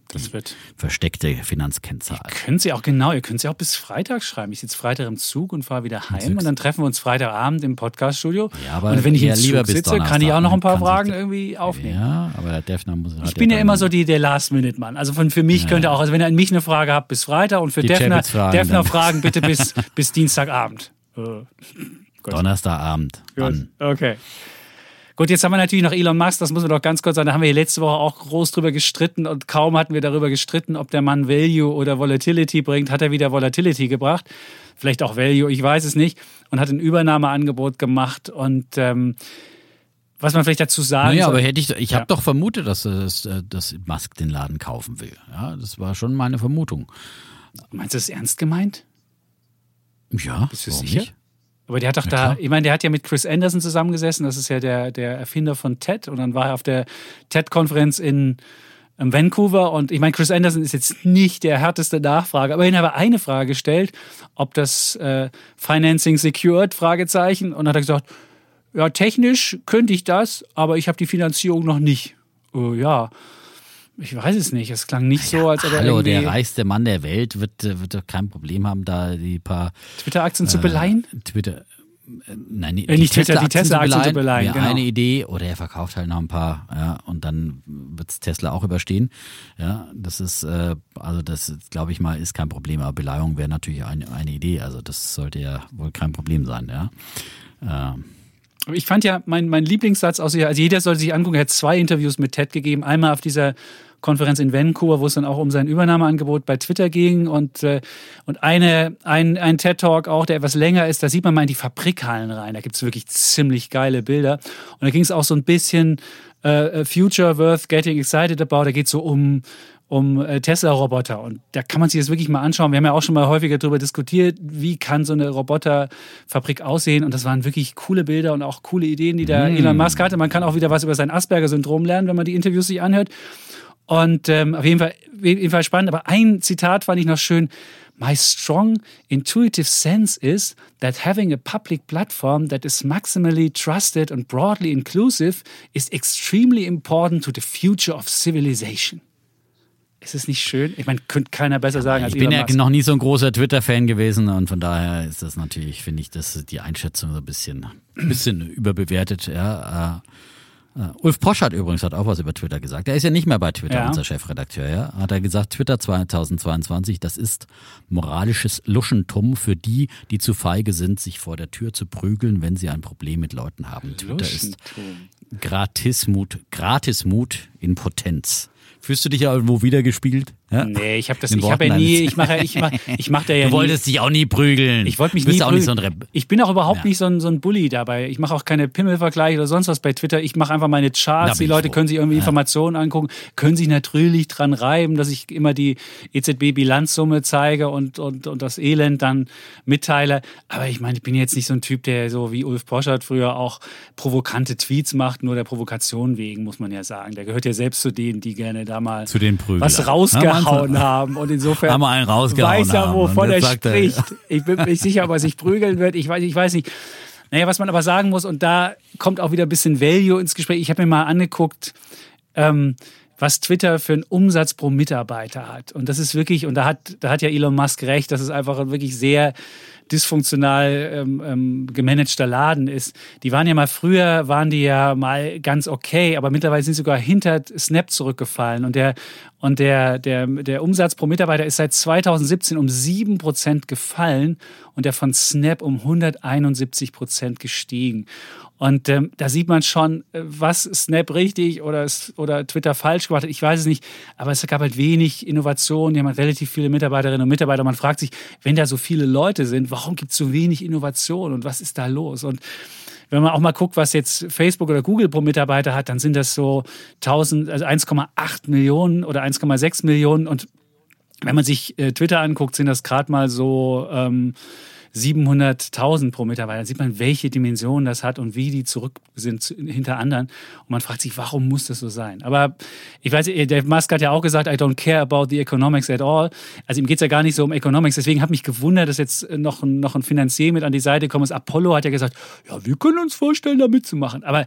Das wird versteckte Finanzkennzahl. Ihr könnt sie auch genau, ihr könnt sie auch bis Freitag schreiben. Ich sitze Freitag im Zug und fahre wieder heim und dann treffen wir uns Freitagabend im Podcaststudio. Ja, aber und wenn ich im Zug sitze, kann ich auch noch ein paar Fragen irgendwie aufnehmen. Ja, aber der Defner muss. Ich bin ja immer so die, der Last-Minute-Mann. Also von, für mich ja. könnte auch, also wenn ihr an mich eine Frage habt, bis Freitag und für die Defner, Defner Fragen bitte bis, bis Dienstagabend. Äh, Donnerstagabend. Okay. Gut, jetzt haben wir natürlich noch Elon Musk, das muss man doch ganz kurz sagen. Da haben wir letzte Woche auch groß drüber gestritten und kaum hatten wir darüber gestritten, ob der Mann Value oder Volatility bringt. Hat er wieder Volatility gebracht? Vielleicht auch Value, ich weiß es nicht. Und hat ein Übernahmeangebot gemacht und ähm, was man vielleicht dazu sagen naja, soll. aber hätte ich, ich habe doch vermutet, dass, dass, dass Musk den Laden kaufen will. Ja, das war schon meine Vermutung. Meinst du das ernst gemeint? Ja, bist du sicher? Nicht? Aber der hat doch ja, da, klar. ich meine, der hat ja mit Chris Anderson zusammengesessen, das ist ja der, der Erfinder von TED und dann war er auf der TED-Konferenz in Vancouver und ich meine, Chris Anderson ist jetzt nicht der härteste Nachfrage, aber ihn hat eine Frage gestellt, ob das äh, Financing secured, Fragezeichen, und dann hat er gesagt, ja, technisch könnte ich das, aber ich habe die Finanzierung noch nicht. Oh, ja, ich weiß es nicht. Es klang nicht so, als ob er Hallo, der reichste Mann der Welt wird, wird doch kein Problem haben, da die paar Twitter-Aktien äh, zu beleihen. Twitter. Äh, nein, die, äh, nicht Twitter, die Tesla-Aktien zu beleihen. Genau. Eine Idee, oder er verkauft halt noch ein paar, ja, und dann wird es Tesla auch überstehen. Ja, das ist, äh, also das glaube ich mal, ist kein Problem. Aber Beleihung wäre natürlich eine, eine Idee. Also das sollte ja wohl kein Problem sein, ja. Ähm. Ich fand ja, mein, mein Lieblingssatz aus also jeder sollte sich angucken, er hat zwei Interviews mit Ted gegeben. Einmal auf dieser Konferenz in Vancouver, wo es dann auch um sein Übernahmeangebot bei Twitter ging und, äh, und eine, ein, ein TED-Talk auch, der etwas länger ist, da sieht man mal in die Fabrikhallen rein. Da gibt es wirklich ziemlich geile Bilder. Und da ging es auch so ein bisschen äh, Future worth getting excited about. Da geht es so um um äh, Tesla-Roboter. Und da kann man sich das wirklich mal anschauen. Wir haben ja auch schon mal häufiger darüber diskutiert, wie kann so eine Roboterfabrik aussehen. Und das waren wirklich coole Bilder und auch coole Ideen, die der mm. Elon Musk hatte. Man kann auch wieder was über sein Asperger-Syndrom lernen, wenn man die Interviews sich anhört. Und ähm, auf jeden Fall, jeden Fall spannend. Aber ein Zitat fand ich noch schön. My strong intuitive sense is that having a public platform that is maximally trusted and broadly inclusive is extremely important to the future of civilization. Ist es nicht schön? Ich meine, könnte keiner besser sagen als Ich bin ja noch nie so ein großer Twitter-Fan gewesen und von daher ist das natürlich, finde ich, dass die Einschätzung so ein bisschen, bisschen überbewertet. Ja, äh, Uh, Ulf Posch hat übrigens hat auch was über Twitter gesagt. Er ist ja nicht mehr bei Twitter, ja. unser Chefredakteur. Ja? Hat er gesagt, Twitter 2022, das ist moralisches Luschentum für die, die zu feige sind, sich vor der Tür zu prügeln, wenn sie ein Problem mit Leuten haben. Twitter ist Gratismut, Gratismut in Potenz. Fühlst du dich ja irgendwo wiedergespielt? Ja? Nee, ich habe das, ich habe ja nie, ich mache, ich mache, ich mache da ja Du wolltest nie, dich auch nie prügeln. Ich wollte mich du bist nie auch nicht so ein prügeln. Rep Ich bin auch überhaupt Ja. nicht so ein, so ein Bully dabei. Ich mache auch keine Pimmelvergleiche oder sonst was bei Twitter. Ich mache einfach meine Charts. Die Leute froh. können sich irgendwie Informationen angucken, können sich natürlich dran reiben, dass ich immer die EZB-Bilanzsumme zeige und, und, und das Elend dann mitteile. Aber ich meine, ich bin jetzt nicht so ein Typ, der so wie Ulf Poschert früher auch provokante Tweets macht, nur der Provokation wegen, muss man ja sagen. Der gehört ja selbst zu denen, die gerne da mal Zu den Prüglern. was Ja, rausgehauen haben. Und insofern Haben wir einen rausgehauen weiß er, wovon er spricht. Ich bin mir nicht sicher, ob er sich prügeln wird. Ich weiß, ich weiß nicht. Naja, was man aber sagen muss, und da kommt auch wieder ein bisschen Value ins Gespräch. Ich habe mir mal angeguckt, ähm, was Twitter für einen Umsatz pro Mitarbeiter hat. Und das ist wirklich, und da hat, da hat ja Elon Musk recht, dass es einfach ein wirklich sehr dysfunktional ähm, ähm, gemanagter Laden ist. Die waren ja mal früher, waren die ja mal ganz okay, aber mittlerweile sind sie sogar hinter Snap zurückgefallen. Und der, und der, der, der Umsatz pro Mitarbeiter ist seit 2017 um 7% gefallen und der von Snap um 171% gestiegen. Und ähm, da sieht man schon, äh, was Snap richtig oder, oder Twitter falsch gemacht hat. Ich weiß es nicht, aber es gab halt wenig Innovation. Die haben halt relativ viele Mitarbeiterinnen und Mitarbeiter. Man fragt sich, wenn da so viele Leute sind, warum gibt es so wenig Innovation und was ist da los? Und wenn man auch mal guckt, was jetzt Facebook oder Google pro Mitarbeiter hat, dann sind das so 1000, also 1,8 Millionen oder 1,6 Millionen. Und wenn man sich äh, Twitter anguckt, sind das gerade mal so ähm, 700.000 pro Mitarbeiter. Da sieht man, welche Dimension das hat und wie die zurück sind hinter anderen. Und man fragt sich, warum muss das so sein? Aber ich weiß, äh, der Musk hat ja auch gesagt, I don't care about the economics at all. Also ihm geht es ja gar nicht so um Economics. Deswegen hat mich gewundert, dass jetzt äh, noch, ein- noch ein Finanzier mit an die Seite kommt. Apollo hat ja gesagt, ja, wir können uns vorstellen, da mitzumachen. Aber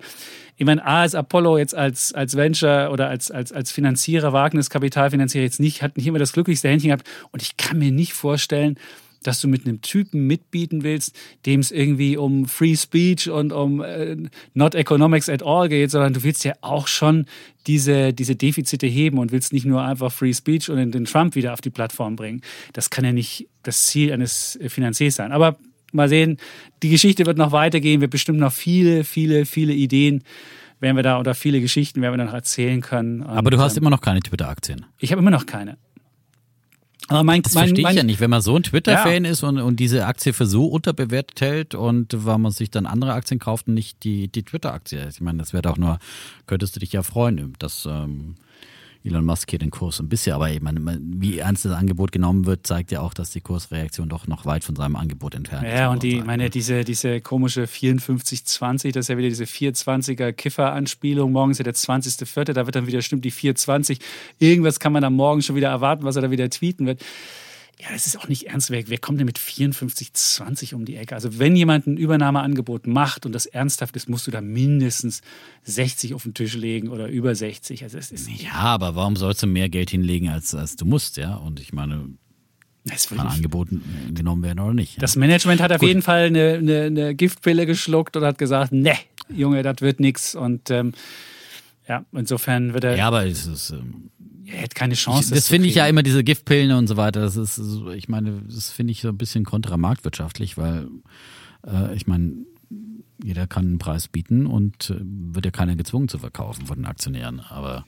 ich meine, A ist Apollo jetzt als, als Venture oder als, als, als Finanzierer, Wagniskapitalfinanzierer jetzt nicht, hat nicht immer das glücklichste Händchen gehabt. Und ich kann mir nicht vorstellen, dass du mit einem Typen mitbieten willst, dem es irgendwie um Free Speech und um äh, Not Economics at all geht, sondern du willst ja auch schon diese, diese Defizite heben und willst nicht nur einfach Free Speech und den- Trump wieder auf die Plattform bringen. Das kann ja nicht das Ziel eines äh, Finanziers sein. Aber mal sehen, die Geschichte wird noch weitergehen, wird bestimmt noch viele, viele, viele Ideen werden wir da oder viele Geschichten werden wir dann noch erzählen können. Und, Aber du hast ähm, immer noch keine Twitter-Aktien. ich habe immer noch keine. Aber mein, Das mein, verstehe ich mein, ja nicht, wenn man so ein Twitter-Fan ist und, und diese Aktie für so unterbewertet hält und weil man sich dann andere Aktien kauft und nicht die, die Twitter-Aktie. Ich meine, das wäre doch nur, könntest du dich ja freuen, dass ähm, Elon Musk hier den Kurs ein bisschen, aber ich meine, wie ernst das Angebot genommen wird, zeigt ja auch, dass die Kursreaktion doch noch weit von seinem Angebot entfernt ist. Ja, und die, sagen. meine, diese, diese komische 5420, das ist ja wieder diese 420er Kiffer-Anspielung. Morgen ist ja der 20.04., da wird dann wieder stimmt die 420. Irgendwas kann man am Morgen schon wieder erwarten, was er da wieder tweeten wird. Ja, das ist auch nicht ernst. Wer, wer kommt denn mit 5420 um die Ecke? Also, wenn jemand ein Übernahmeangebot macht und das ernsthaft ist, musst du da mindestens 60 auf den Tisch legen oder über 60. Also, es ist nicht. Ja, aber warum sollst du mehr Geld hinlegen, als, als du musst, ja? Und ich meine, Das kann Angeboten genommen werden oder nicht. Ja? Das Management hat auf jeden Fall eine, eine, eine Giftpille geschluckt und hat gesagt, ne, Junge, das wird nix. Und ähm, ja, insofern wird er, ja, aber es ist, ähm, er hat keine Ich, Chance. das zu finde ich ja immer, diese Giftpillen und so weiter, das ist, ich meine, das finde ich so ein bisschen kontramarktwirtschaftlich, weil äh, ich meine, jeder kann einen Preis bieten und äh, wird ja keiner gezwungen zu verkaufen von den Aktionären. Aber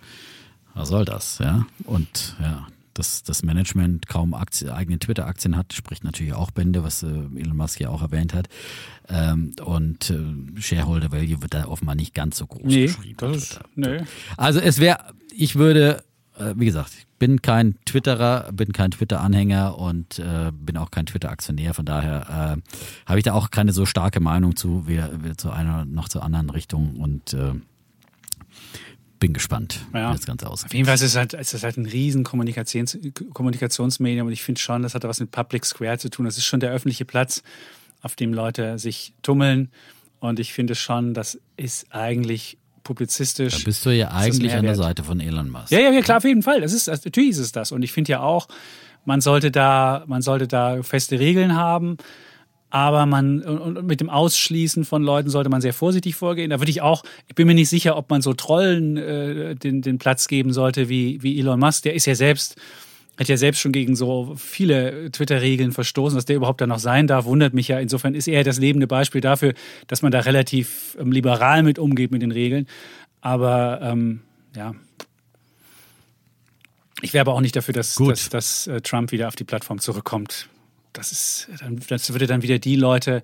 was soll das, ja? Und ja, dass das Management kaum Aktien, eigene Twitter-Aktien hat, spricht natürlich auch Bände, was äh, Elon Musk ja auch erwähnt hat. Ähm, und äh, Shareholder Value wird da offenbar nicht ganz so groß Nee, geschrieben. das ist, nee. Also es wäre, ich würde, wie gesagt, ich bin kein Twitterer, bin kein Twitter-Anhänger und äh, bin auch kein Twitter-Aktionär. Von daher äh, habe ich da auch keine so starke Meinung zu, weder, weder zu einer noch zur anderen Richtung und äh, bin gespannt, Ja. wie das Ganze aussieht. Auf jeden Fall ist es halt, ist es halt ein riesen Kommunikations Kommunikationsmedium und ich finde schon, das hat was mit Public Square zu tun. Das ist schon der öffentliche Platz, auf dem Leute sich tummeln und ich finde schon, das ist eigentlich publizistisch. Da bist du ja eigentlich an der. Seite von Elon Musk. Ja, ja, ja, klar, auf jeden Fall. Das ist, also, natürlich ist es das. Und ich finde ja auch, man sollte da, man sollte da feste Regeln haben. Aber man, und, und mit dem Ausschließen von Leuten sollte man sehr vorsichtig vorgehen. Da würde ich auch, ich bin mir nicht sicher, ob man so Trollen äh, den, den Platz geben sollte wie, wie Elon Musk. Der ist ja selbst hat ja selbst schon gegen so viele Twitter-Regeln verstoßen, dass der überhaupt da noch sein darf, wundert mich ja. Insofern ist er das lebende Beispiel dafür, dass man da relativ ähm, liberal mit umgeht mit den Regeln. Aber ähm, ja. Ich wäre aber auch nicht dafür, dass, dass, dass äh, Trump wieder auf die Plattform zurückkommt. Das ist, das würde dann wieder die Leute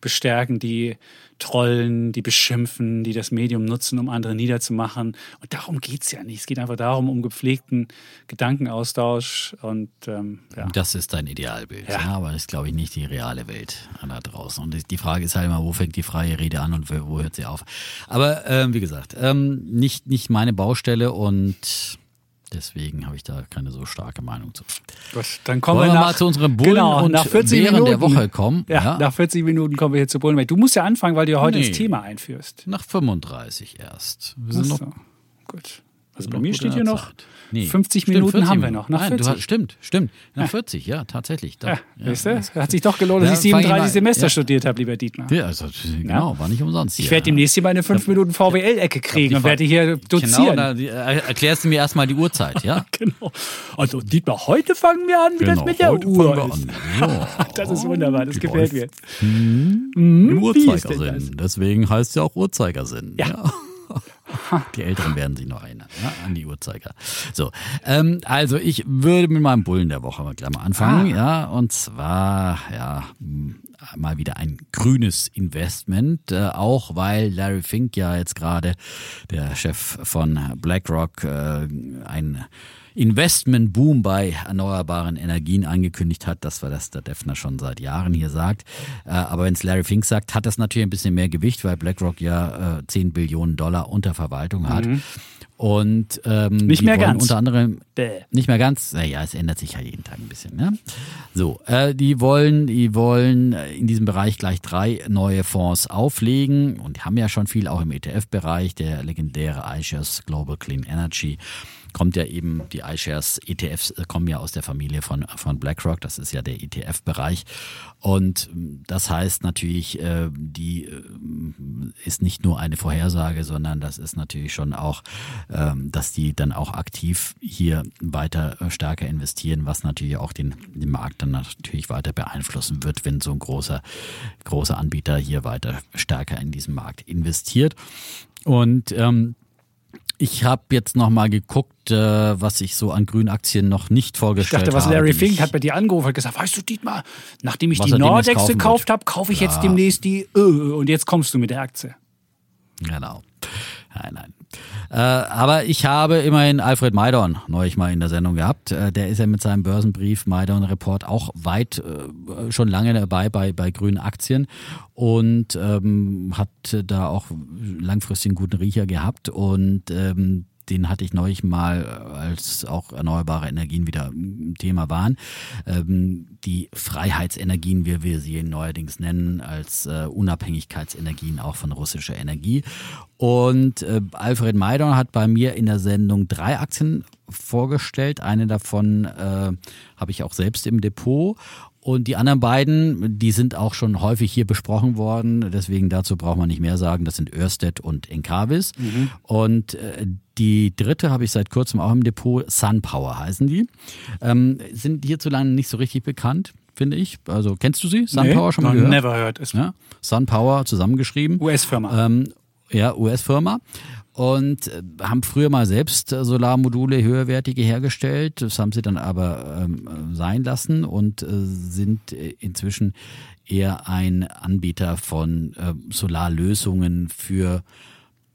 bestärken, die trollen, die beschimpfen, die das Medium nutzen, um andere niederzumachen. Und darum geht es ja nicht. Es geht einfach darum, um gepflegten Gedankenaustausch. Und ähm, ja. Das ist dein Idealbild, ja. ja aber das ist, glaube ich, nicht die reale Welt da draußen. Und die Frage ist halt immer, wo fängt die freie Rede an und wo hört sie auf? Aber ähm, wie gesagt, ähm, nicht, nicht meine Baustelle und Deswegen habe ich da keine so starke Meinung zu. Gut, dann kommen Wollen wir, nach, mal zu unseren Bullen genau, und nach 40 während Minuten, der Woche kommen. Ja, ja, nach 40 Minuten kommen wir hier zu Bullen. Du musst ja anfangen, weil du ja heute Nee. das Thema einführst. Nach 35 erst. Wir sind Ach noch, gut. Also bei mir steht hier noch. Nee. 50 Stimmt, Minuten 40 haben wir noch. Nach Nein, 40. Du hast, stimmt, stimmt. Nach 40, ja, tatsächlich. Da, ja, ja, weißt du, hat sich doch gelohnt, dass Ja, ich fang ich 37 mal- Semester ja. studiert habe, lieber Dietmar. Ja, also, genau, war nicht umsonst. Ich werde demnächst hier meine 5 Minuten VWL-Ecke kriegen und werde hier Genau, dozieren. da, die, äh, erklärst du mir erstmal die Uhrzeit, ja? Genau. Also Dietmar, heute fangen wir an, wie das mit der Genau, heute Uhr fangen wir ist. an. Ja. Das ist wunderbar, das gefällt mir. Im denn das? Uhrzeigersinn. Deswegen heißt es ja auch Uhrzeigersinn. Ja. Die Älteren werden sich noch erinnern ja, an die Uhrzeiger. So, ähm, also ich würde mit meinem Bullen der Woche mal gleich mal anfangen, Ah. ja, und zwar ja m, mal wieder ein grünes Investment, äh, auch weil Larry Fink ja jetzt gerade der Chef von BlackRock äh, ein Investmentboom bei erneuerbaren Energien angekündigt hat. Das war das der Defner schon seit Jahren hier sagt. Äh, aber wenn es Larry Fink sagt, hat das natürlich ein bisschen mehr Gewicht, weil BlackRock ja äh, 10 Billionen Dollar unter Verwaltung hat. Und ähm, Mhm. Nicht mehr ganz. unter anderem Bäh. nicht mehr ganz, naja, es ändert sich ja jeden Tag ein bisschen. Ne? So, äh, die wollen, die wollen äh, in diesem Bereich gleich drei neue Fonds auflegen und die haben ja schon viel auch im ETF-Bereich. Der legendäre iShares Global Clean Energy kommt ja eben, die iShares ETFs äh, kommen ja aus der Familie von, von BlackRock, das ist ja der ETF-Bereich. Und ähm, das heißt natürlich, äh, die äh, ist nicht nur eine Vorhersage, sondern das ist natürlich schon auch, ähm, dass die dann auch aktiv hier weiter stärker investieren, was natürlich auch den, den Markt dann natürlich weiter beeinflussen wird, wenn so ein großer, großer Anbieter hier weiter stärker in diesen Markt investiert. Und ähm, ich habe jetzt noch mal geguckt, äh, was ich so an grünen Aktien noch nicht Ich vorgestellt dachte, was habe. Larry Fink ich- hat bei dir angerufen und gesagt, weißt du, Dietmar, nachdem ich die Nordex gekauft habe, kaufe ich jetzt Ja. demnächst die äh, und jetzt kommst du mit der Aktie. Genau. Nein, nein. Äh, aber ich habe immerhin Alfred Maidorn neulich mal in der Sendung gehabt. Äh, der ist ja mit seinem Börsenbrief Maidorn Report auch weit äh, schon lange dabei bei, bei grünen Aktien und ähm, hat da auch langfristig einen guten Riecher gehabt und ähm, den hatte ich neulich mal, äh, als auch erneuerbare Energien wieder ein Thema waren. Ähm, die Freiheitsenergien, wie wir sie neuerdings nennen, als äh, Unabhängigkeitsenergien auch von russischer Energie. Und äh, Alfred Maidon hat bei mir in der Sendung drei Aktien vorgestellt. Eine davon äh, habe ich auch selbst im Depot. Und die anderen beiden, die sind auch schon häufig hier besprochen worden. Deswegen dazu braucht man nicht mehr sagen. Das sind Örsted und Encavis. Und äh, die dritte habe ich seit kurzem auch im Depot. SunPower heißen die. Ähm, sind hierzulande nicht so richtig bekannt, finde ich. Also kennst du sie? SunPower schon mal gehört? never heard. Ja? SunPower zusammengeschrieben. US-Firma. Ähm, ja, US-Firma. Und äh, haben früher mal selbst äh, Solarmodule höherwertige hergestellt. Das haben sie dann aber ähm, äh, sein lassen und äh, sind inzwischen eher ein Anbieter von äh, Solarlösungen für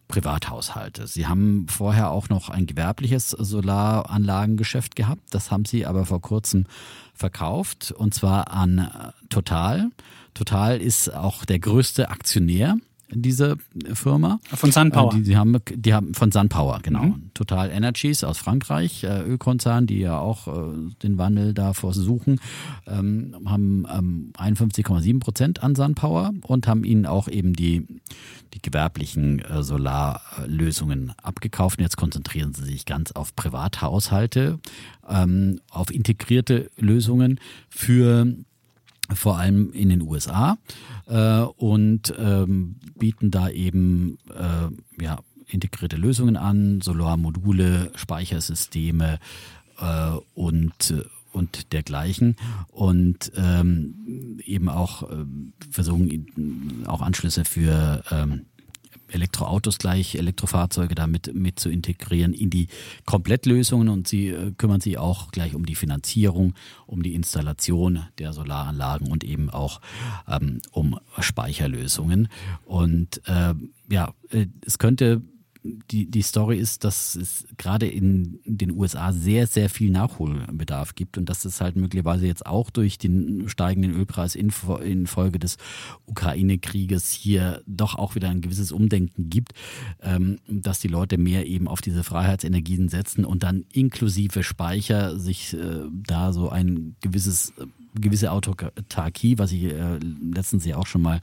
Privathaushalte. Sie haben vorher auch noch ein gewerbliches Solaranlagengeschäft gehabt. Das haben sie aber vor kurzem verkauft und zwar an Total. Total ist auch der größte Aktionär dieser Firma. Von SunPower. Äh, Die, die, haben, die haben von SunPower, genau. Total Energies aus Frankreich, äh, Ölkonzern, die ja auch äh, den Wandel da versuchen, ähm, haben ähm, 51,7 Prozent an SunPower und haben ihnen auch eben die, die gewerblichen Solarlösungen abgekauft. Und jetzt konzentrieren sie sich ganz auf Privathaushalte, ähm, auf integrierte Lösungen für vor allem in den USA äh, und ähm, bieten da eben äh, ja, integrierte Lösungen an, Solarmodule, Speichersysteme äh, und und dergleichen. Und ähm, eben auch äh, versuchen auch Anschlüsse für ähm, Elektroautos gleich, Elektrofahrzeuge damit mit zu integrieren in die Komplettlösungen und sie äh, kümmern sich auch gleich um die Finanzierung, um die Installation der Solaranlagen und eben auch ähm, um Speicherlösungen. Und äh, ja, äh, es könnte die, die Story ist, dass es gerade in den USA sehr, sehr viel Nachholbedarf gibt und dass es halt möglicherweise jetzt auch durch den steigenden Ölpreis infolge des Ukraine-Krieges hier doch auch wieder ein gewisses Umdenken gibt, ähm, dass die Leute mehr eben auf diese Freiheitsenergien setzen und dann inklusive Speicher sich äh, da so ein gewisses gewisse Autarkie, was ich äh, letztens ja auch schon mal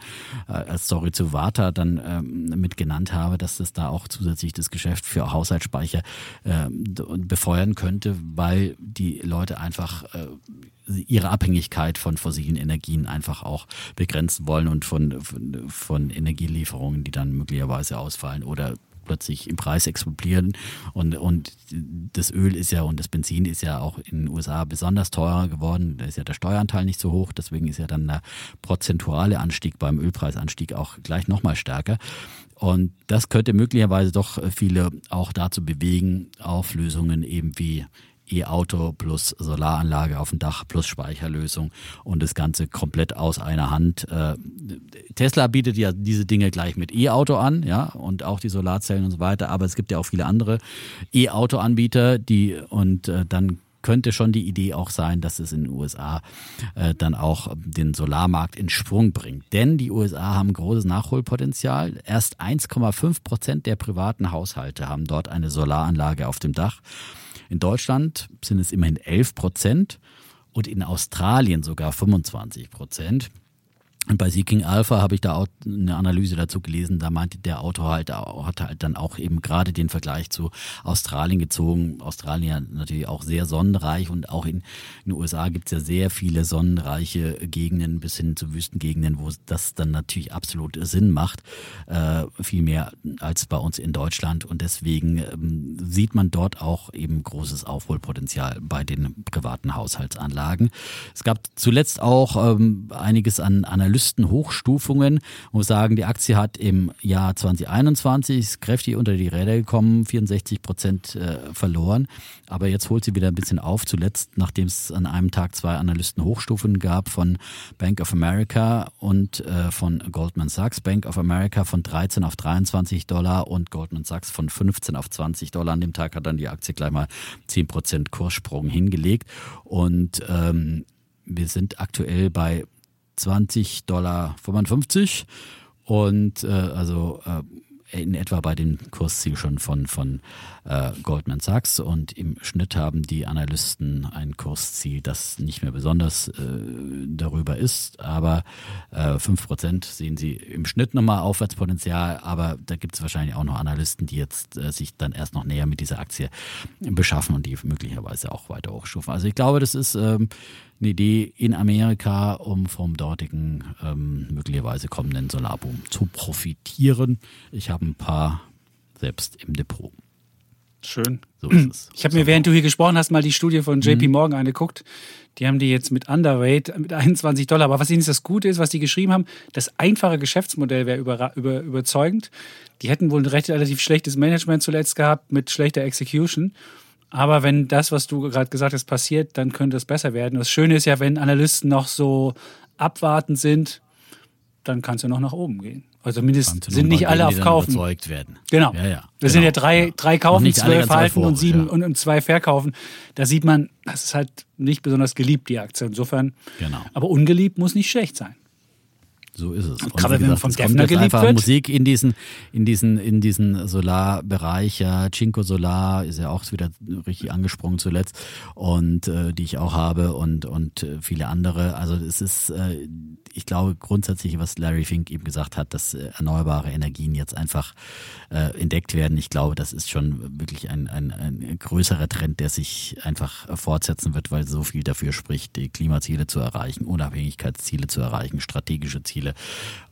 äh, als Story zu Vata dann ähm, mit genannt habe, dass das da auch zusätzlich das Geschäft für Haushaltsspeicher äh, befeuern könnte, weil die Leute einfach äh, ihre Abhängigkeit von fossilen Energien einfach auch begrenzen wollen und von, von, von Energielieferungen, die dann möglicherweise ausfallen oder plötzlich im Preis explodieren. Und, und das Öl ist ja und das Benzin ist ja auch in den USA besonders teurer geworden. Da ist ja der Steueranteil nicht so hoch. Deswegen ist ja dann der prozentuale Anstieg beim Ölpreisanstieg auch gleich nochmal stärker. Und das könnte möglicherweise doch viele auch dazu bewegen, auf Lösungen eben wie E-Auto plus Solaranlage auf dem Dach plus Speicherlösung und das Ganze komplett aus einer Hand. Äh, Tesla bietet ja diese Dinge gleich mit E-Auto an, ja, und auch die Solarzellen und so weiter, aber es gibt ja auch viele andere E-Auto-Anbieter, die und äh, dann könnte schon die Idee auch sein, dass es in den USA äh, dann auch den Solarmarkt in Sprung bringt. Denn die USA haben großes Nachholpotenzial. Erst 1,5 Prozent der privaten Haushalte haben dort eine Solaranlage auf dem Dach. In Deutschland sind es immerhin 11 Prozent und in Australien sogar 25 Prozent. Bei Seeking Alpha habe ich da auch eine Analyse dazu gelesen, da meinte der Autor halt, hat halt dann auch eben gerade den Vergleich zu Australien gezogen. Australien natürlich auch sehr sonnenreich und auch in, in den USA gibt es ja sehr viele sonnenreiche Gegenden bis hin zu Wüstengegenden, wo das dann natürlich absolut Sinn macht, äh, viel mehr als bei uns in Deutschland. Und deswegen ähm, sieht man dort auch eben großes Aufholpotenzial bei den privaten Haushaltsanlagen. Es gab zuletzt auch ähm, einiges an Analysen Analystenhochstufungen. Muss sagen, die Aktie hat im Jahr 2021 kräftig unter die Räder gekommen, 64 Prozent äh, verloren. Aber jetzt holt sie wieder ein bisschen auf. Zuletzt, nachdem es an einem Tag zwei Analystenhochstufungen gab von Bank of America und äh, von Goldman Sachs. Bank of America von 13 auf 23 Dollar und Goldman Sachs von 15 auf 20 Dollar. An dem Tag hat dann die Aktie gleich mal 10 Prozent Kurssprung hingelegt. Und ähm, wir sind aktuell bei 20 Dollar 55 und äh, also äh, in etwa bei dem Kursziel schon von, von äh, Goldman Sachs und im Schnitt haben die Analysten ein Kursziel, das nicht mehr besonders äh, darüber ist, aber äh, 5% sehen sie im Schnitt nochmal Aufwärtspotenzial, aber da gibt es wahrscheinlich auch noch Analysten, die jetzt äh, sich dann erst noch näher mit dieser Aktie beschaffen und die möglicherweise auch weiter hochstufen. Also ich glaube, das ist ähm, eine Idee in Amerika, um vom dortigen ähm, möglicherweise kommenden Solarboom zu profitieren. Ich habe ein paar selbst im Depot. Schön. So ist es. Ich habe mir, während du hier gesprochen hast, mal die Studie von JP mhm. Morgan angeguckt. Die haben die jetzt mit Underweight mit 21 Dollar. Aber was ihnen das Gute ist, was die geschrieben haben, das einfache Geschäftsmodell wäre über, über, überzeugend. Die hätten wohl ein recht relativ schlechtes Management zuletzt gehabt mit schlechter Execution. Aber wenn das, was du gerade gesagt hast, passiert, dann könnte es besser werden. Das Schöne ist ja, wenn Analysten noch so abwartend sind, dann kannst du noch nach oben gehen. Also zumindest sind nicht alle auf Kaufen. Überzeugt werden. Genau. Ja, ja. Das sind ja genau. drei, drei Kaufen, zwölf halten und sieben ja. und, und zwei verkaufen. Da sieht man, das ist halt nicht besonders geliebt, die Aktie. Insofern. Genau. Aber ungeliebt muss nicht schlecht sein. So ist es. Und gerade wenn man von Defner geliebt einfach wird. Musik in diesen, in diesen, in diesen Solarbereich. Ja, Cinco Solar ist ja auch wieder richtig angesprungen zuletzt und äh, die ich auch habe und und äh, viele andere. Also es ist, äh, ich glaube grundsätzlich, was Larry Fink eben gesagt hat, dass äh, erneuerbare Energien jetzt einfach äh, entdeckt werden. Ich glaube, das ist schon wirklich ein, ein, ein größerer Trend, der sich einfach fortsetzen wird, weil so viel dafür spricht, die Klimaziele zu erreichen, Unabhängigkeitsziele zu erreichen, strategische Ziele Ziele.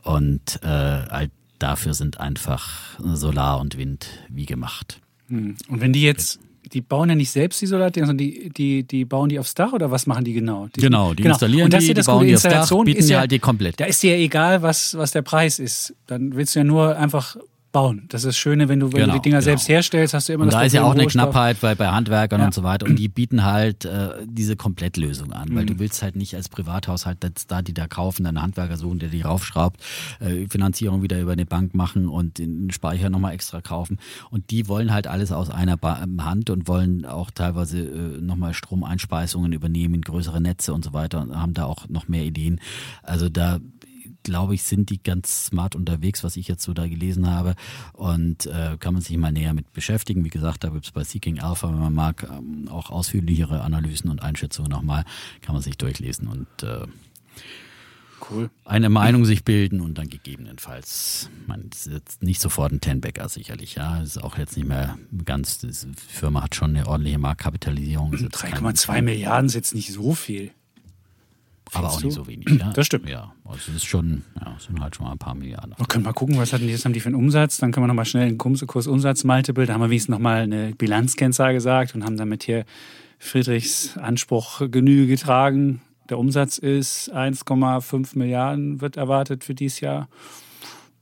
Und äh, dafür sind einfach Solar und Wind wie gemacht. Hm. Und wenn die jetzt die bauen ja nicht selbst die Solardinger, sondern die, die, die bauen die aufs Dach oder was machen die genau? Die, genau, die installieren Und das die, die das bauen die aufs Dach, bieten ja, halt die komplett. Da ist dir ja egal, was, was der Preis ist. Dann willst du ja nur einfach bauen. Das ist das Schöne, wenn du, wenn Genau, du die Dinger genau. selbst herstellst, hast du immer Und das da ist ja Problem auch eine Rohstoff. Knappheit bei, bei Handwerkern Ja. und so weiter. Und die bieten halt äh, diese Komplettlösung an, Mhm. weil du willst halt nicht als Privathaushalt da, die da kaufen, einen Handwerker suchen, der die raufschraubt, äh, Finanzierung wieder über eine Bank machen und den Speicher nochmal extra kaufen. Und die wollen halt alles aus einer ba ähm, Hand und wollen auch teilweise äh, nochmal Stromeinspeisungen übernehmen, größere Netze und so weiter und haben da auch noch mehr Ideen. Also da glaube ich, sind die ganz smart unterwegs, was ich jetzt so da gelesen habe. Und äh, kann man sich mal näher mit beschäftigen. Wie gesagt, da gibt es bei Seeking Alpha, wenn man mag, ähm, auch ausführlichere Analysen und Einschätzungen nochmal, kann man sich durchlesen und äh, Cool. eine Meinung sich bilden und dann gegebenenfalls, man ist jetzt nicht sofort ein Tenbacker sicherlich, ja, ist auch jetzt nicht mehr ganz, die Firma hat schon eine ordentliche Marktkapitalisierung. ist jetzt kein- 3,2 Milliarden ist jetzt nicht so viel. Aber auch Findest nicht du? so wenig, ja. Das stimmt. Ja, also es ist schon, ja, es sind halt schon mal ein paar Milliarden. Wir können mal gucken, was hatten die, was haben die für einen Umsatz. Dann können wir nochmal schnell einen Kurs- Kurs-Umsatz-Multiple. Da haben wir wenigstens nochmal eine Bilanzkennzahl gesagt und haben damit hier Friedrichs Anspruch Genüge getragen. Der Umsatz ist 1,5 Milliarden, wird erwartet für dieses Jahr.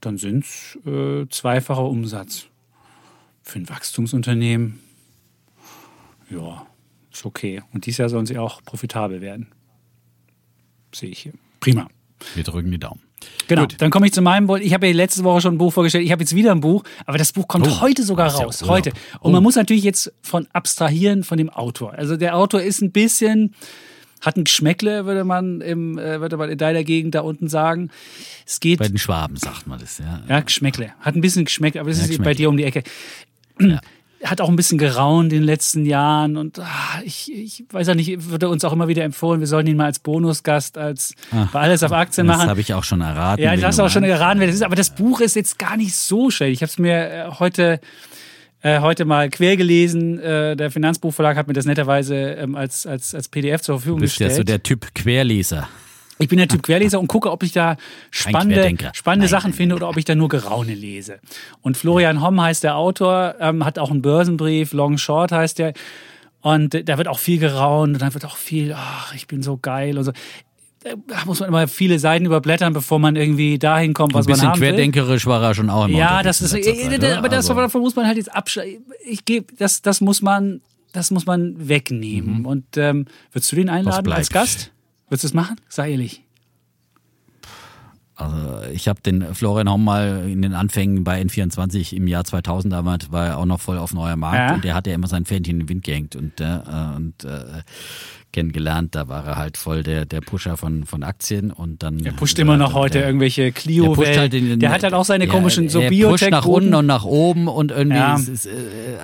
Dann sind es äh, zweifacher Umsatz. Für ein Wachstumsunternehmen, ja, ist okay. Und dieses Jahr sollen sie auch profitabel werden. Sehe ich hier. Prima. Wir drücken die Daumen. Genau, Gut. dann komme ich zu meinem Buch. Ich habe ja letzte Woche schon ein Buch vorgestellt. Ich habe jetzt wieder ein Buch, aber das Buch kommt Oh, heute sogar ja raus. Urlaub. Heute. Und Oh. man muss natürlich jetzt von abstrahieren von dem Autor. Also der Autor ist ein bisschen, hat ein Geschmäckle, würde man, im, äh, würde man in deiner Gegend da unten sagen. Es geht, Bei den Schwaben sagt man das, ja. ja, Geschmäckle. Hat ein bisschen Geschmäckle, aber das Ja, ist bei dir um die Ecke. Ja. Hat auch ein bisschen geraunt in den letzten Jahren und ah, ich, ich weiß auch nicht, würde uns auch immer wieder empfohlen, wir sollen ihn mal als Bonusgast, als bei Alles auf Aktien Das machen. habe ich auch schon erraten. Ja, das hast du auch schon geraten, wer das ist. Aber das Buch ist jetzt gar nicht so schlecht. Ich habe es mir äh, heute, äh, heute mal quer gelesen. Äh, der Finanzbuchverlag hat mir das netterweise ähm, als, als, als PDF zur Verfügung Du bist ja gestellt. so der Typ Querleser. Ich bin der Typ Querleser und gucke, ob ich da spannende, spannende Nein, Sachen nein, finde oder ob ich da nur Geraune lese. Und Florian Homm heißt der Autor, ähm, hat auch einen Börsenbrief, Long Short heißt der. Und äh, da wird auch viel geraunt und dann wird auch viel, ach, ich bin so geil und so. Da muss man immer viele Seiten überblättern, bevor man irgendwie dahin kommt, was Ein bisschen man haben will. querdenkerisch war er schon auch immer Ja, das ist, äh, Zeit, äh, oder? aber das, Also, davon muss man halt jetzt abschalten. Ich gebe, das, das muss man, das muss man wegnehmen. Und ähm, würdest du den einladen als Mhm. Gast? Würdest du es machen? Sei ehrlich. also ich habe den Florian Homm mal in den Anfängen bei N24 im Jahr 2000 damals war er auch noch voll auf neuer Markt Ja. und der hat ja immer sein Fähnchen in den Wind gehängt und, äh, und äh, kennengelernt. Da war er halt voll der, der Pusher von, von Aktien und dann. Der pusht immer noch heute der, irgendwelche der clio pusht halt in, Der hat halt auch seine ja, komischen so er biotech pusht nach unten und nach oben und irgendwie Ja. ist, ist, äh,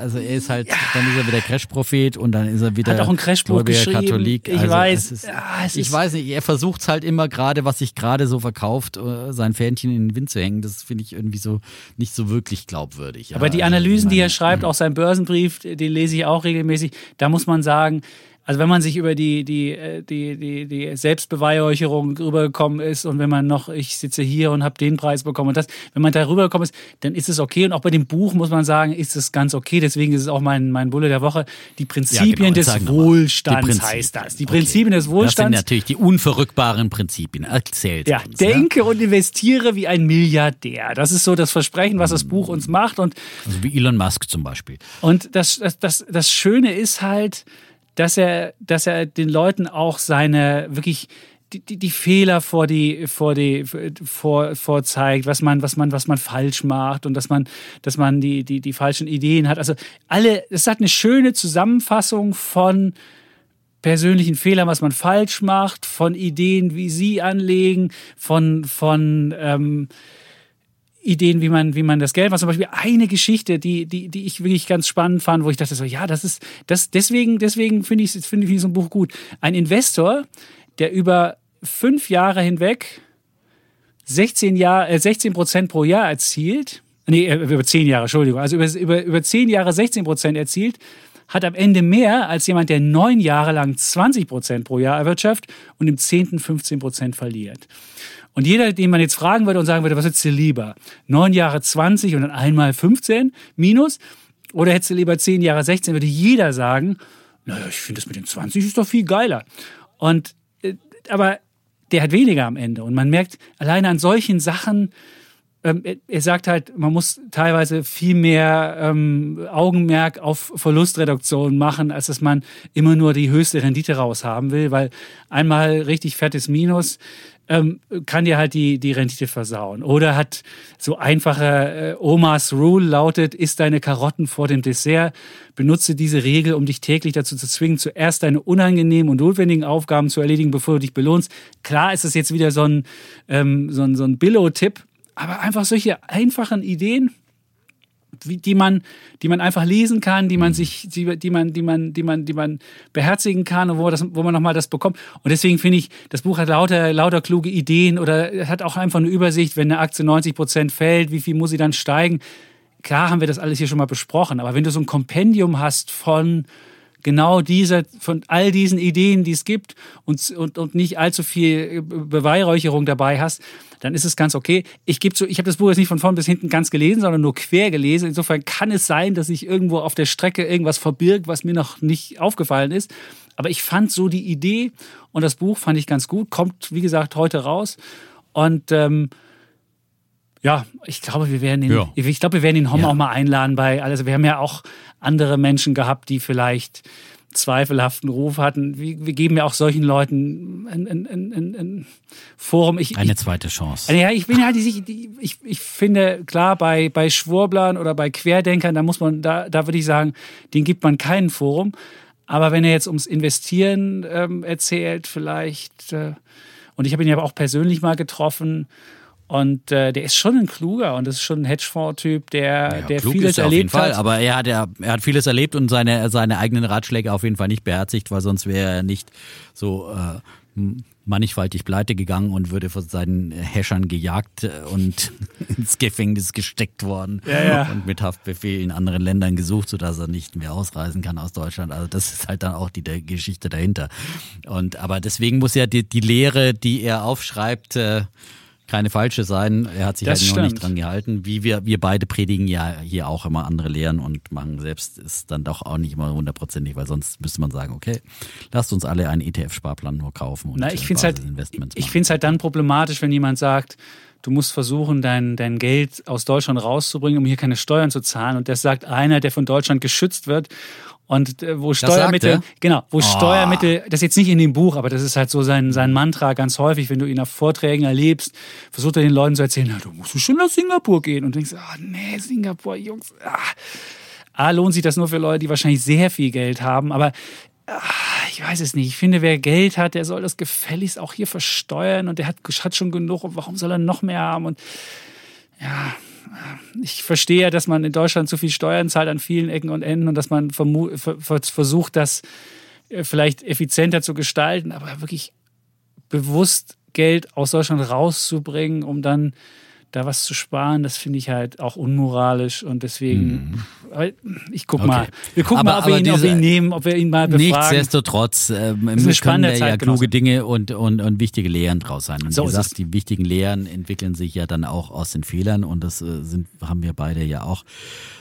also er ist halt, dann ist er wieder Crash-Prophet und dann ist er wieder Hat auch ein Crashbuch geschrieben. Katholik. Ich also weiß. es Ist, Ja, ich weiß nicht, er versucht es halt immer gerade, was sich gerade so verkauft, äh, sein Fähnchen in den Wind zu hängen. Das finde ich irgendwie so nicht so wirklich glaubwürdig. Ja, Aber die also, Analysen, die meine- er schreibt, auch sein Börsenbrief, den lese ich auch regelmäßig, da muss man sagen, also wenn man sich über die, die, äh, die, die, die Selbstbeweihräucherung rübergekommen ist und wenn man noch, ich sitze hier und habe den Preis bekommen und das, wenn man da rübergekommen ist, dann ist es okay. Und auch bei dem Buch muss man sagen, ist es ganz okay. Deswegen ist es auch mein, mein Bulle der Woche. Die Prinzipien Ja, genau, des. Wohlstands Die Prinzipien. heißt das. Die Okay. Prinzipien des Das sind Wohlstands. natürlich die unverrückbaren Prinzipien. Erzählt Ja, uns. denke und investiere wie ein Milliardär. Das ist so das Versprechen, was das Buch uns macht. Und Also wie Elon Musk zum Beispiel. Und das, das, das, das Schöne ist halt, dass er, dass er den Leuten auch seine wirklich die, die, die Fehler vor die vor die vor vorzeigt, was man was man was man falsch macht und dass man dass man die die die falschen Ideen hat. Also alle, es hat eine schöne Zusammenfassung von persönlichen Fehlern, was man falsch macht, von Ideen, wie sie anlegen, von von ähm, Ideen, wie man, wie man das Geld macht. Zum Beispiel eine Geschichte, die, die, die ich wirklich ganz spannend fand, wo ich dachte so, ja, das ist, das, deswegen, deswegen finde ich, finde ich so ein Buch gut. Ein Investor, der über fünf Jahre hinweg 16 Jahre, äh, 16 Prozent pro Jahr erzielt, nee, äh, über zehn Jahre, Entschuldigung, also über, über, über zehn Jahre 16 Prozent erzielt, hat am Ende mehr als jemand, der neun Jahre lang 20 Prozent pro Jahr erwirtschaftet und im zehnten 15 Prozent verliert. Und jeder, den man jetzt fragen würde und sagen würde, was ist dir lieber? Neun Jahre 20 und dann einmal 15 minus Oder hättest du lieber 10 Jahre 16, würde jeder sagen, naja, ich finde das mit den 20 ist doch viel geiler. Und, äh, aber der hat weniger am Ende. Und man merkt alleine an solchen Sachen, ähm, er sagt halt, man muss teilweise viel mehr ähm, Augenmerk auf Verlustreduktion machen, als dass man immer nur die höchste Rendite raushaben will, weil einmal richtig fettes Minus ähm, kann dir halt die, die Rendite versauen. Oder hat so einfache äh, Omas Rule lautet, isst deine Karotten vor dem Dessert. Benutze diese Regel, um dich täglich dazu zu zwingen, zuerst deine unangenehmen und notwendigen Aufgaben zu erledigen, bevor du dich belohnst. Klar ist es jetzt wieder so ein, ähm, so ein, so ein Billo-Tipp, aber einfach solche einfachen Ideen, die man, die man einfach lesen kann, die man sich, die, die man, die man, die man, die man beherzigen kann und wo, das, wo man nochmal das bekommt. Und deswegen finde ich, das Buch hat lauter, lauter kluge Ideen oder hat auch einfach eine Übersicht, wenn eine Aktie 90 Prozent fällt, wie viel muss sie dann steigen? Klar haben wir das alles hier schon mal besprochen, aber wenn du so ein Kompendium hast von genau dieser, von all diesen Ideen, die es gibt und, und, und nicht allzu viel Beweihräucherung dabei hast, dann ist es ganz okay. Ich gebe zu, ich habe das Buch jetzt nicht von vorn bis hinten ganz gelesen, sondern nur quer gelesen. Insofern kann es sein, dass sich irgendwo auf der Strecke irgendwas verbirgt, was mir noch nicht aufgefallen ist. Aber ich fand so die Idee und das Buch fand ich ganz gut. Kommt, wie gesagt, heute raus. Und ähm, ja, ich glaube, wir werden ihn, ja. ich glaube, wir werden ihn Hom ja. auch mal einladen bei, also wir haben ja auch andere Menschen gehabt, die vielleicht zweifelhaften Ruf hatten. Wir, wir geben ja auch solchen Leuten ein, ein, ein, ein Forum. Ich, Eine zweite Chance. Ja, ich bin halt, ich, ich, ich finde, klar, bei, bei Schwurblern oder bei Querdenkern, da muss man, da, da würde ich sagen, den gibt man kein Forum. Aber wenn er jetzt ums Investieren ähm, erzählt, vielleicht, äh, und ich habe ihn ja auch persönlich mal getroffen, und äh, der ist schon ein kluger und das ist schon ein Hedgefonds-Typ, der, ja, der vieles erlebt Fall, hat. Aber er hat, er, er hat vieles erlebt und seine, seine eigenen Ratschläge auf jeden Fall nicht beherzigt, weil sonst wäre er nicht so äh, mannigfaltig pleite gegangen und würde von seinen Häschern gejagt äh, und ins Gefängnis gesteckt worden ja, ja. und mit Haftbefehl in anderen Ländern gesucht, sodass er nicht mehr ausreisen kann aus Deutschland. Also das ist halt dann auch die der Geschichte dahinter. Und aber deswegen muss ja die, die Lehre, die er aufschreibt, äh, keine falsche sein. Er hat sich das halt noch nicht dran gehalten. Wie wir, wir beide predigen ja hier auch immer andere Lehren und machen selbst ist dann doch auch nicht immer hundertprozentig, weil sonst müsste man sagen, okay, lasst uns alle einen ETF-Sparplan nur kaufen und Na, ich finde es halt, ich finde es halt dann problematisch, wenn jemand sagt, du musst versuchen, dein, dein Geld aus Deutschland rauszubringen, um hier keine Steuern zu zahlen. Und das sagt einer, der von Deutschland geschützt wird und äh, wo Steuermittel, genau, wo oh. Steuermittel, das ist jetzt nicht in dem Buch, aber das ist halt so sein, sein Mantra ganz häufig, wenn du ihn auf Vorträgen erlebst, versucht er den Leuten zu erzählen, na, du musst schon nach Singapur gehen und denkst, ah, nee, Singapur, Jungs, ah. A, lohnt sich das nur für Leute, die wahrscheinlich sehr viel Geld haben, aber ah, ich weiß es nicht. Ich finde, wer Geld hat, der soll das gefälligst auch hier versteuern und der hat, hat schon genug und warum soll er noch mehr haben und ja, ich verstehe ja, dass man in Deutschland zu viel Steuern zahlt an vielen Ecken und Enden und dass man versucht, das äh, vielleicht effizienter zu gestalten, aber wirklich bewusst Geld aus Deutschland rauszubringen, um dann da was zu sparen, das finde ich halt auch unmoralisch und deswegen, mhm. ich guck okay. mal, wir gucken aber, mal, ob wir, ihn, ob wir, ihn, nehmen, ob wir ihn mal befragen. Nichtsdestotrotz äh, können da ja kluge Dinge und, und, und wichtige Lehren draus sein. Und so wie gesagt, die wichtigen Lehren entwickeln sich ja dann auch aus den Fehlern und das äh, sind, haben wir beide ja auch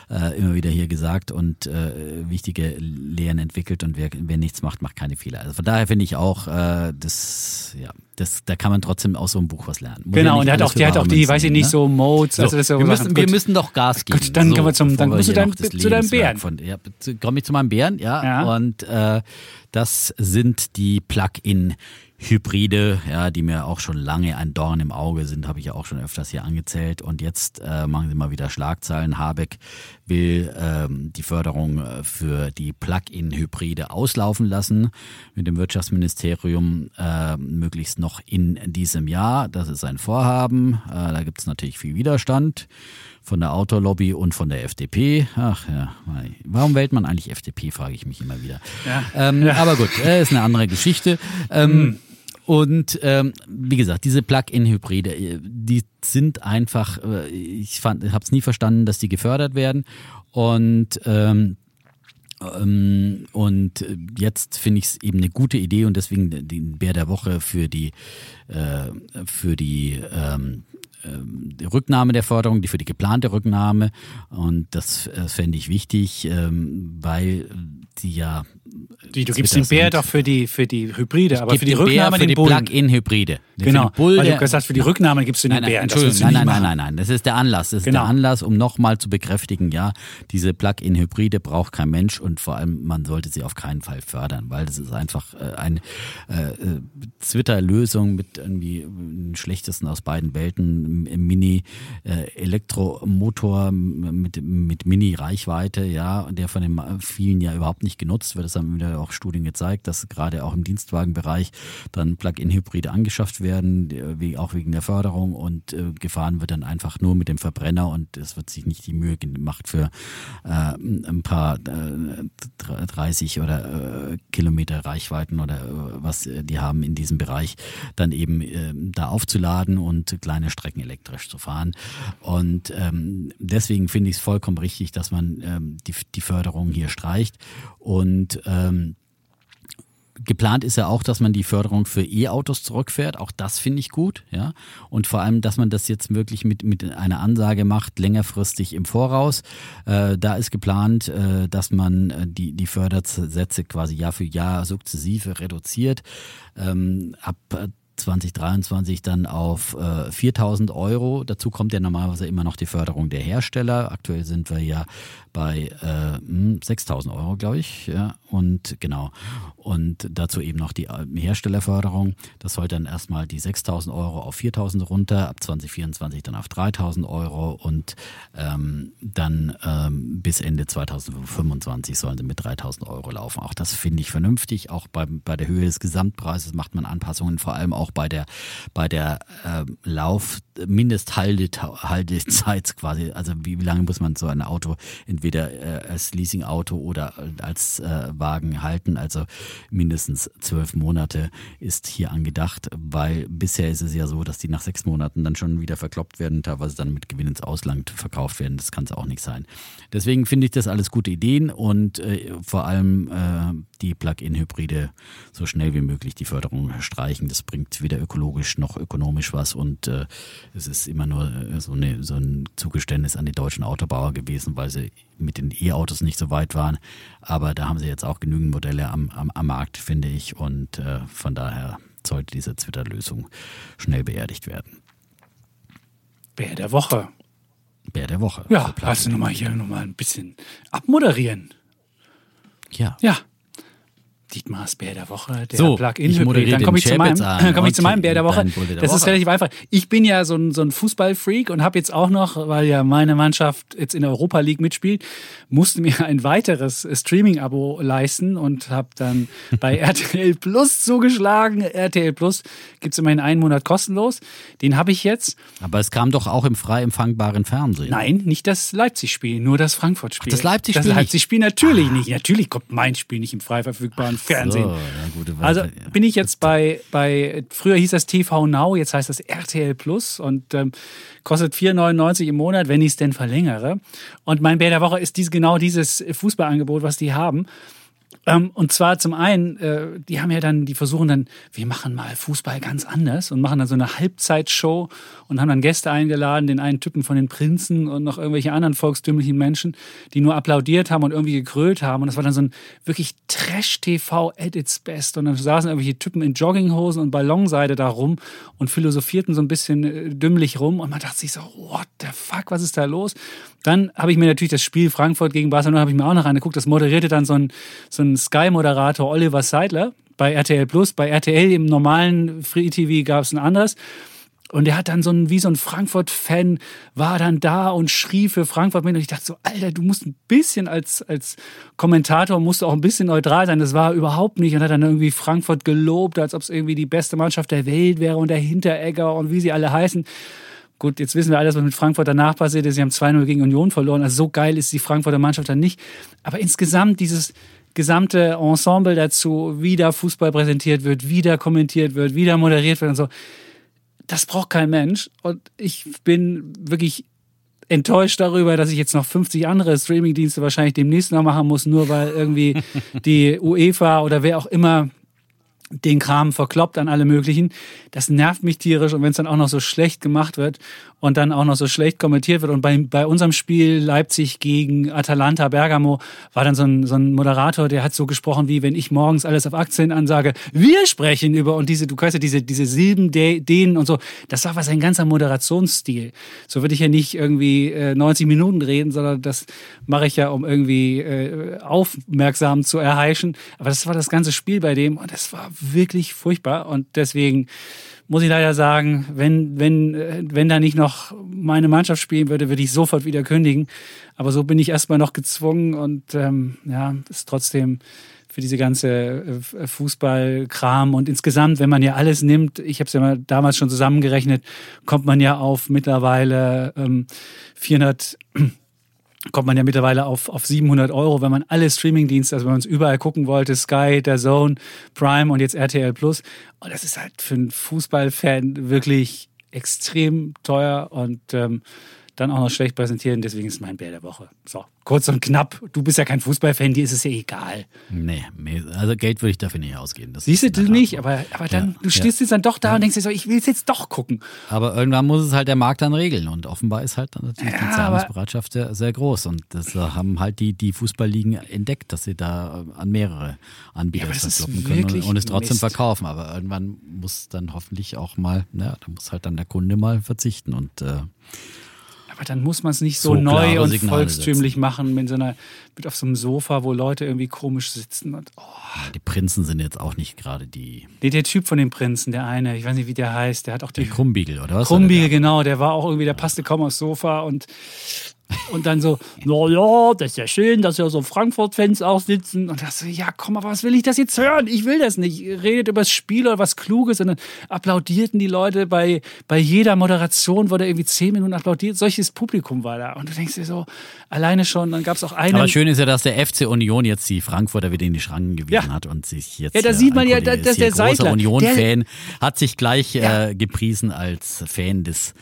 äh, immer wieder hier gesagt und äh, wichtige Lehren entwickelt und wer, wer nichts macht, macht keine Fehler. Also von daher finde ich auch, äh, das, ja, das, da kann man trotzdem aus so einem Buch was lernen. Muss genau, ja und der hat auch, der hat auch die, weiß ich nicht, ne? so Modes. Also so, wir, müssen, wir müssen doch Gas geben. Gut, dann so, kommen wir zum, dann musst du dein, zu deinem Bären. Von, ja, komme ich zu meinem Bären, ja. ja. Und äh, das sind die Plug-in Hybride, ja, die mir auch schon lange ein Dorn im Auge sind, habe ich ja auch schon öfters hier angezählt. Und jetzt äh, machen sie mal wieder Schlagzeilen. Habeck will ähm, die Förderung äh, für die Plug-in-Hybride auslaufen lassen mit dem Wirtschaftsministerium äh, möglichst noch in diesem Jahr. Das ist ein Vorhaben. Äh, da gibt es natürlich viel Widerstand von der Autolobby und von der FDP. Ach ja, warum wählt man eigentlich FDP, frage ich mich immer wieder. Ja. Ähm, ja. Aber gut, äh, ist eine andere Geschichte. Ähm, mhm. Und ähm, wie gesagt, diese Plug-in-Hybride, äh, die sind einfach, äh, ich habe es nie verstanden, dass die gefördert werden. Und ähm, ähm, und jetzt finde ich es eben eine gute Idee und deswegen den Bär der Woche für die äh, für die ähm, Rücknahme der Förderung, die für die geplante Rücknahme. Und das äh, fände ich wichtig, ähm, weil die ja die, du gibst den Bär doch für die, für die Hybride, aber für die Rücknahme für den die Plug-in-Hybride. Genau, weil du gesagt hast, für die Rücknahme gibst du den Bär. Entschuldigung, nein, nein, nein, nein, nein, das ist der Anlass. Das ist Genau. der Anlass, um nochmal zu bekräftigen, ja, diese Plug-in-Hybride braucht kein Mensch und vor allem, man sollte sie auf keinen Fall fördern, weil das ist einfach äh, eine äh, äh, Twitter-Lösung mit irgendwie dem schlechtesten aus beiden Welten, Mini-Elektromotor mit, mit Mini-Reichweite, ja, der von den vielen ja überhaupt nicht genutzt wird. Das haben wieder auch Studien gezeigt, dass gerade auch im Dienstwagenbereich dann Plug-in-Hybride angeschafft werden, wie auch wegen der Förderung und äh, gefahren wird dann einfach nur mit dem Verbrenner und es wird sich nicht die Mühe gemacht für äh, ein paar äh, 30 oder äh, Kilometer Reichweiten oder äh, was die haben in diesem Bereich, dann eben äh, da aufzuladen und kleine Strecken elektrisch zu fahren. Und ähm, deswegen finde ich es vollkommen richtig, dass man ähm, die, die Förderung hier streicht. Und ähm, Geplant ist ja auch, dass man die Förderung für E-Autos zurückfährt. Auch das finde ich gut, ja. Und vor allem, dass man das jetzt wirklich mit, mit einer Ansage macht, längerfristig im Voraus. Äh, da ist geplant, äh, dass man äh, die, die Fördersätze quasi Jahr für Jahr sukzessive reduziert. Ähm, ab 2023 dann auf äh, 4000 Euro. Dazu kommt ja normalerweise immer noch die Förderung der Hersteller. Aktuell sind wir ja bei äh, 6000 Euro, glaube ich. Ja, und genau. Und dazu eben noch die Herstellerförderung. Das soll dann erstmal die 6000 Euro auf 4000 runter, ab 2024 dann auf 3000 Euro und ähm, dann ähm, bis Ende 2025 sollen sie mit 3000 Euro laufen. Auch das finde ich vernünftig. Auch bei, bei der Höhe des Gesamtpreises macht man Anpassungen, vor allem auch bei der, bei der äh, Lauf, Mindesthaltezeit quasi. Also wie, wie lange muss man so ein Auto entweder äh, als Leasingauto oder als äh, Wagen halten? Also mindestens zwölf Monate ist hier angedacht, weil bisher ist es ja so, dass die nach sechs Monaten dann schon wieder verkloppt werden, teilweise dann mit Gewinn ins Ausland verkauft werden. Das kann es auch nicht sein. Deswegen finde ich das alles gute Ideen und äh, vor allem äh, die Plug-in-Hybride so schnell wie möglich die Förderung streichen. Das bringt weder ökologisch noch ökonomisch was und äh, es ist immer nur äh, so, eine, so ein Zugeständnis an die deutschen Autobauer gewesen, weil sie mit den E-Autos nicht so weit waren. Aber da haben sie jetzt auch genügend Modelle am, am, am Markt, finde ich. Und äh, von daher sollte diese Twitter-Lösung schnell beerdigt werden. Bär der Woche. Bär der Woche. Ja, lass uns nochmal hier nochmal ein bisschen abmoderieren. Ja. Ja. Dietmars Bär der Woche, der So, Plug-in ich moderiere Dann komme ich, zu meinem, an. komm ich zu meinem Bär der Woche. der das ist Woche. relativ einfach. Ich bin ja so ein, so ein Fußballfreak und habe jetzt auch noch, weil ja meine Mannschaft jetzt in der Europa League mitspielt, musste mir ein weiteres Streaming-Abo leisten und habe dann bei RTL Plus zugeschlagen. RTL Plus gibt's immerhin einen Monat kostenlos. Den habe ich jetzt. Aber es kam doch auch im frei empfangbaren Fernsehen. Nein, nicht das Leipzig-Spiel, nur das Frankfurt-Spiel. Das Leipzig-Spiel Das? Leipzig-Spiel natürlich nicht. Natürlich kommt mein Spiel nicht im frei verfügbaren Fernsehen. So, ja, Also bin ich jetzt bei, bei, früher hieß das TV Now, jetzt heißt das RTL Plus und ähm, kostet 4,99 im Monat, wenn ich es denn verlängere. Und mein Bär der Woche ist dies, genau dieses Fußballangebot, was die haben. Ähm, und zwar zum einen, äh, die haben ja dann, die versuchen dann, wir machen mal Fußball ganz anders und machen dann so eine Halbzeitshow und haben dann Gäste eingeladen, den einen Typen von den Prinzen und noch irgendwelche anderen volkstümlichen Menschen, die nur applaudiert haben und irgendwie gekrölt haben. Und das war dann so ein wirklich Trash-TV at its best. Und dann saßen irgendwelche Typen in Jogginghosen und Ballonseide da rum und philosophierten so ein bisschen äh, dümmlich rum. Und man dachte sich so, what the fuck, was ist da los? Dann habe ich mir natürlich das Spiel Frankfurt gegen Barcelona habe ich mir auch noch angeguckt. Das moderierte dann so ein, so ein Sky-Moderator Oliver Seidler bei RTL Plus. Bei RTL im normalen Free TV gab es ein anderes. Und er hat dann so ein, wie so ein Frankfurt-Fan, war dann da und schrie für Frankfurt mit. Und ich dachte so, Alter, du musst ein bisschen als, als Kommentator, musst du auch ein bisschen neutral sein. Das war überhaupt nicht. Und hat dann irgendwie Frankfurt gelobt, als ob es irgendwie die beste Mannschaft der Welt wäre und der Hinteregger und wie sie alle heißen. Gut, jetzt wissen wir alles, was mit Frankfurt danach passiert ist. Sie haben 2-0 gegen Union verloren. Also so geil ist die Frankfurter Mannschaft dann nicht. Aber insgesamt dieses gesamte Ensemble dazu, wie da Fußball präsentiert wird, wie da kommentiert wird, wie da moderiert wird und so, das braucht kein Mensch. Und ich bin wirklich enttäuscht darüber, dass ich jetzt noch 50 andere Streamingdienste wahrscheinlich demnächst noch machen muss, nur weil irgendwie die UEFA oder wer auch immer den Kram verkloppt an alle möglichen. Das nervt mich tierisch und wenn es dann auch noch so schlecht gemacht wird und dann auch noch so schlecht kommentiert wird und bei, bei unserem Spiel Leipzig gegen Atalanta Bergamo war dann so ein, so ein Moderator, der hat so gesprochen wie wenn ich morgens alles auf Aktien ansage, wir sprechen über und diese, du kannst ja diese, diese Silben, denen und so, das war was ein ganzer Moderationsstil. So würde ich ja nicht irgendwie äh, 90 Minuten reden, sondern das mache ich ja, um irgendwie äh, aufmerksam zu erheischen. Aber das war das ganze Spiel bei dem und das war wirklich furchtbar und deswegen muss ich leider sagen, wenn, wenn, wenn da nicht noch meine Mannschaft spielen würde, würde ich sofort wieder kündigen. Aber so bin ich erstmal noch gezwungen und ähm, ja, ist trotzdem für diese ganze äh, Fußballkram und insgesamt, wenn man ja alles nimmt, ich habe es ja mal damals schon zusammengerechnet, kommt man ja auf mittlerweile ähm, 400 kommt man ja mittlerweile auf, auf 700 Euro, wenn man alle Streamingdienste, also wenn man es überall gucken wollte, Sky, der Zone, Prime und jetzt RTL Plus. Und das ist halt für einen Fußballfan wirklich extrem teuer und ähm, dann auch noch schlecht präsentieren. Deswegen ist mein Bär der Woche. So, kurz und knapp. Du bist ja kein Fußballfan, dir ist es ja egal. Nee, also Geld würde ich dafür nicht ausgeben. Das Siehst du nicht, aber, aber dann, ja, du stehst ja. jetzt dann doch da ja. und denkst dir so, ich will es jetzt doch gucken. Aber irgendwann muss es halt der Markt dann regeln und offenbar ist halt dann natürlich die Zahlungsbereitschaft sehr, sehr, groß und das haben halt die, die Fußballligen entdeckt, dass sie da äh, an mehrere Anbieter verkloppen können und, und, es trotzdem Mist. verkaufen. Aber irgendwann muss dann hoffentlich auch mal, ja, da muss halt dann der Kunde mal verzichten und äh, aber dann muss man es nicht so, so neu und Signale volkstümlich setzen. machen mit so einer, mit auf so einem Sofa, wo Leute irgendwie komisch sitzen und oh. Die Prinzen sind jetzt auch nicht gerade die. Nee, der Typ von den Prinzen, der eine, ich weiß nicht, wie der heißt, der hat auch die. Der Krumbiegel, oder was? Krumbiegel, genau, der war auch irgendwie, der passte kaum aufs Sofa und und dann so, na ja, das ist ja schön, dass ja so Frankfurt-Fans auch sitzen. Und das so, ja, komm, aber was will ich das jetzt hören? Ich will das nicht. Redet über das Spiel oder was Kluges. Und dann applaudierten die Leute bei, bei jeder Moderation, wurde irgendwie zehn Minuten applaudiert. Solches Publikum war da. Und du denkst dir so, alleine schon, dann gab es auch einen. Aber schön ist ja, dass der FC Union jetzt die Frankfurter wieder in die Schranken gewiesen ja. hat und sich jetzt. Ja, da sieht man ja, dass der Seidler. Union-Fan hat sich gleich ja. äh, gepriesen als Fan des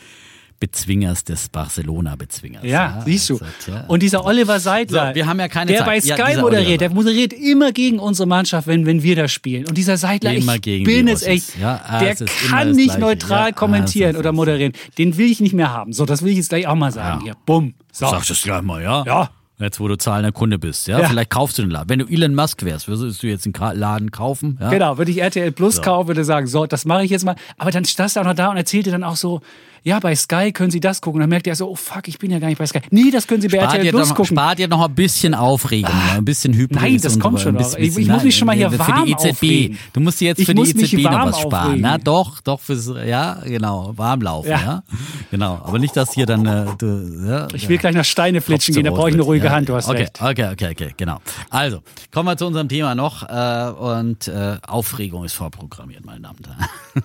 Bezwingers des Barcelona-Bezwingers. Ja, ja, siehst du. Also, ja. Und dieser Oliver Seidler, so, wir haben ja keine der Zeit. bei Sky ja, moderiert, der moderiert immer gegen unsere Mannschaft, wenn, wenn wir da spielen. Und dieser Seidler, immer ich gegen bin es echt, ah, der es kann nicht neutral ah, kommentieren oder moderieren. Den will ich nicht mehr haben. So, das will ich jetzt gleich auch mal sagen. Hier, bumm. So. Sag das gleich mal, ja? Ja. Jetzt, wo du zahlender Kunde bist, ja? ja? Vielleicht kaufst du den Laden. Wenn du Elon Musk wärst, würdest du jetzt den Laden kaufen? Ja? Genau, würde ich RTL Plus so. kaufen, würde sagen, so, das mache ich jetzt mal. Aber dann stand er auch noch da und erzählte dann auch so, ja, bei Sky können Sie das gucken. Und dann merkt er so, oh fuck, ich bin ja gar nicht bei Sky. Nee, das können Sie bei spart RTL Plus noch, gucken. Spart ihr noch ein bisschen Aufregung, ah, ein bisschen Hybris. Nein, das kommt schon noch. Ich, ich muss mich schon mal hier warm Für die EZB. Aufregen. Du musst dir jetzt ich für die EZB noch was sparen. Aufregen. Na doch, doch fürs, ja, genau, warmlaufen, ja. ja. Genau, aber nicht, dass hier dann, äh, du, ja, Ich will gleich nach Steine flitschen gehen, da brauche ich eine ruhige ja. Hand, du hast okay, recht. Okay, okay, okay, genau. Also, kommen wir zu unserem Thema noch äh, und äh, Aufregung ist vorprogrammiert, meine Damen und Herren.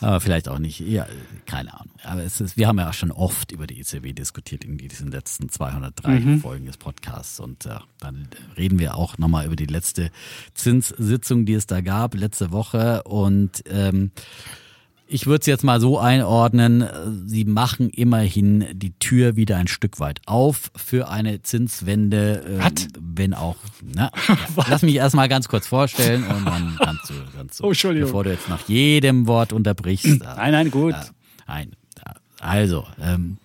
aber vielleicht auch nicht, ja, keine Ahnung. Aber es ist wir haben ja schon oft über die EZB diskutiert in diesen letzten 203 mhm. Folgen des Podcasts. Und äh, dann reden wir auch nochmal über die letzte Zinssitzung, die es da gab, letzte Woche. Und ähm, ich würde es jetzt mal so einordnen, sie machen immerhin die Tür wieder ein Stück weit auf für eine Zinswende, äh, wenn auch. Na, lass mich erstmal ganz kurz vorstellen und dann kannst du, kannst du oh, bevor du jetzt nach jedem Wort unterbrichst. Nein, nein, gut. Nein, also, ähm,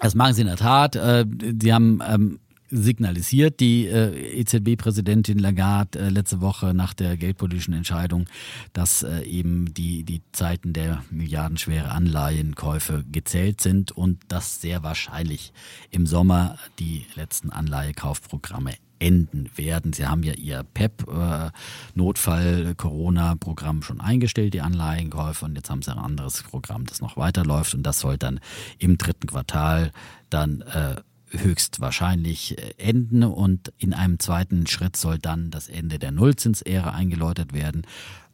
das machen sie in der Tat. Äh, sie haben ähm, signalisiert, die äh, EZB-Präsidentin Lagarde äh, letzte Woche nach der geldpolitischen Entscheidung, dass äh, eben die, die Zeiten der milliardenschwere Anleihenkäufe gezählt sind und dass sehr wahrscheinlich im Sommer die letzten Anleihekaufprogramme enden werden. Sie haben ja ihr PEP-Notfall-Corona-Programm schon eingestellt, die Anleihenkäufe, und jetzt haben sie ein anderes Programm, das noch weiterläuft und das soll dann im dritten Quartal dann äh, höchstwahrscheinlich äh, enden und in einem zweiten Schritt soll dann das Ende der Nullzinsära eingeläutet werden.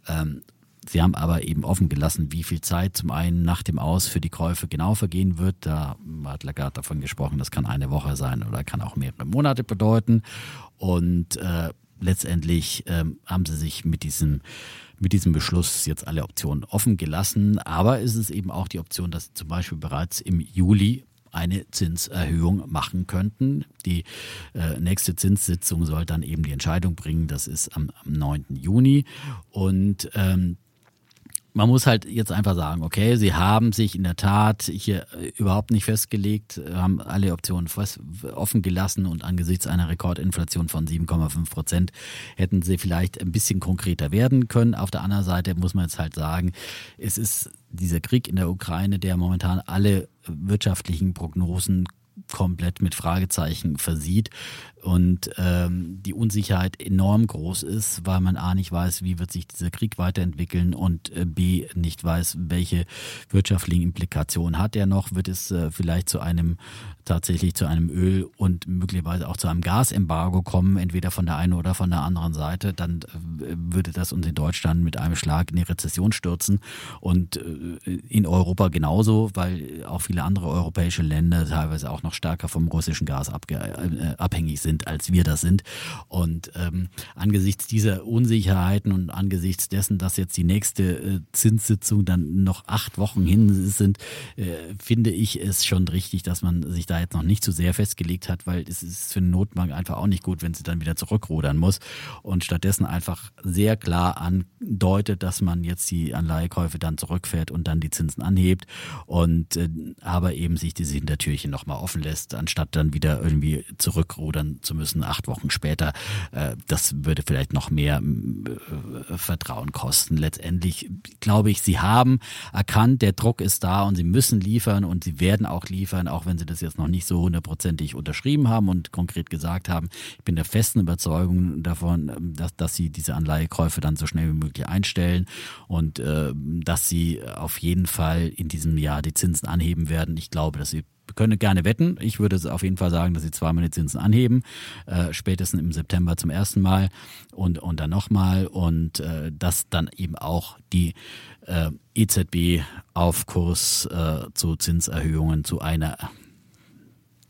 Ähm, Sie haben aber eben offen gelassen, wie viel Zeit zum einen nach dem Aus für die Käufe genau vergehen wird. Da hat Lagarde davon gesprochen, das kann eine Woche sein oder kann auch mehrere Monate bedeuten. Und äh, letztendlich ähm, haben sie sich mit diesem mit diesem Beschluss jetzt alle Optionen offen gelassen. Aber ist es eben auch die Option, dass zum Beispiel bereits im Juli eine Zinserhöhung machen könnten. Die äh, nächste Zinssitzung soll dann eben die Entscheidung bringen. Das ist am, am 9. Juni. Und ähm, man muss halt jetzt einfach sagen, okay, sie haben sich in der Tat hier äh, überhaupt nicht festgelegt, haben alle Optionen offen gelassen und angesichts einer Rekordinflation von 7,5 Prozent hätten sie vielleicht ein bisschen konkreter werden können. Auf der anderen Seite muss man jetzt halt sagen, es ist dieser Krieg in der Ukraine, der momentan alle wirtschaftlichen Prognosen komplett mit Fragezeichen versieht und ähm, die Unsicherheit enorm groß ist, weil man A nicht weiß, wie wird sich dieser Krieg weiterentwickeln und äh, B nicht weiß, welche wirtschaftlichen Implikationen hat er noch, wird es äh, vielleicht zu einem tatsächlich zu einem Öl und möglicherweise auch zu einem Gasembargo kommen, entweder von der einen oder von der anderen Seite, dann äh, würde das uns in Deutschland mit einem Schlag in die Rezession stürzen. Und äh, in Europa genauso, weil auch viele andere europäische Länder teilweise auch noch stärker vom russischen Gas äh, abhängig sind sind, als wir das sind. Und ähm, angesichts dieser Unsicherheiten und angesichts dessen, dass jetzt die nächste äh, Zinssitzung dann noch acht Wochen hin sind, äh, finde ich es schon richtig, dass man sich da jetzt noch nicht zu sehr festgelegt hat, weil es ist für eine Notbank einfach auch nicht gut, wenn sie dann wieder zurückrudern muss und stattdessen einfach sehr klar andeutet, dass man jetzt die Anleihekäufe dann zurückfährt und dann die Zinsen anhebt und äh, aber eben sich diese Hintertürchen nochmal offen lässt, anstatt dann wieder irgendwie zurückrudern zu müssen, acht Wochen später. Äh, das würde vielleicht noch mehr äh, Vertrauen kosten. Letztendlich glaube ich, sie haben erkannt, der Druck ist da und sie müssen liefern und sie werden auch liefern, auch wenn sie das jetzt noch nicht so hundertprozentig unterschrieben haben und konkret gesagt haben. Ich bin der festen Überzeugung davon, dass, dass sie diese Anleihekäufe dann so schnell wie möglich einstellen und äh, dass sie auf jeden Fall in diesem Jahr die Zinsen anheben werden. Ich glaube, dass sie können gerne wetten. Ich würde auf jeden Fall sagen, dass sie zweimal die Zinsen anheben, äh, spätestens im September zum ersten Mal und, und dann nochmal und äh, dass dann eben auch die äh, EZB auf Kurs äh, zu Zinserhöhungen zu einer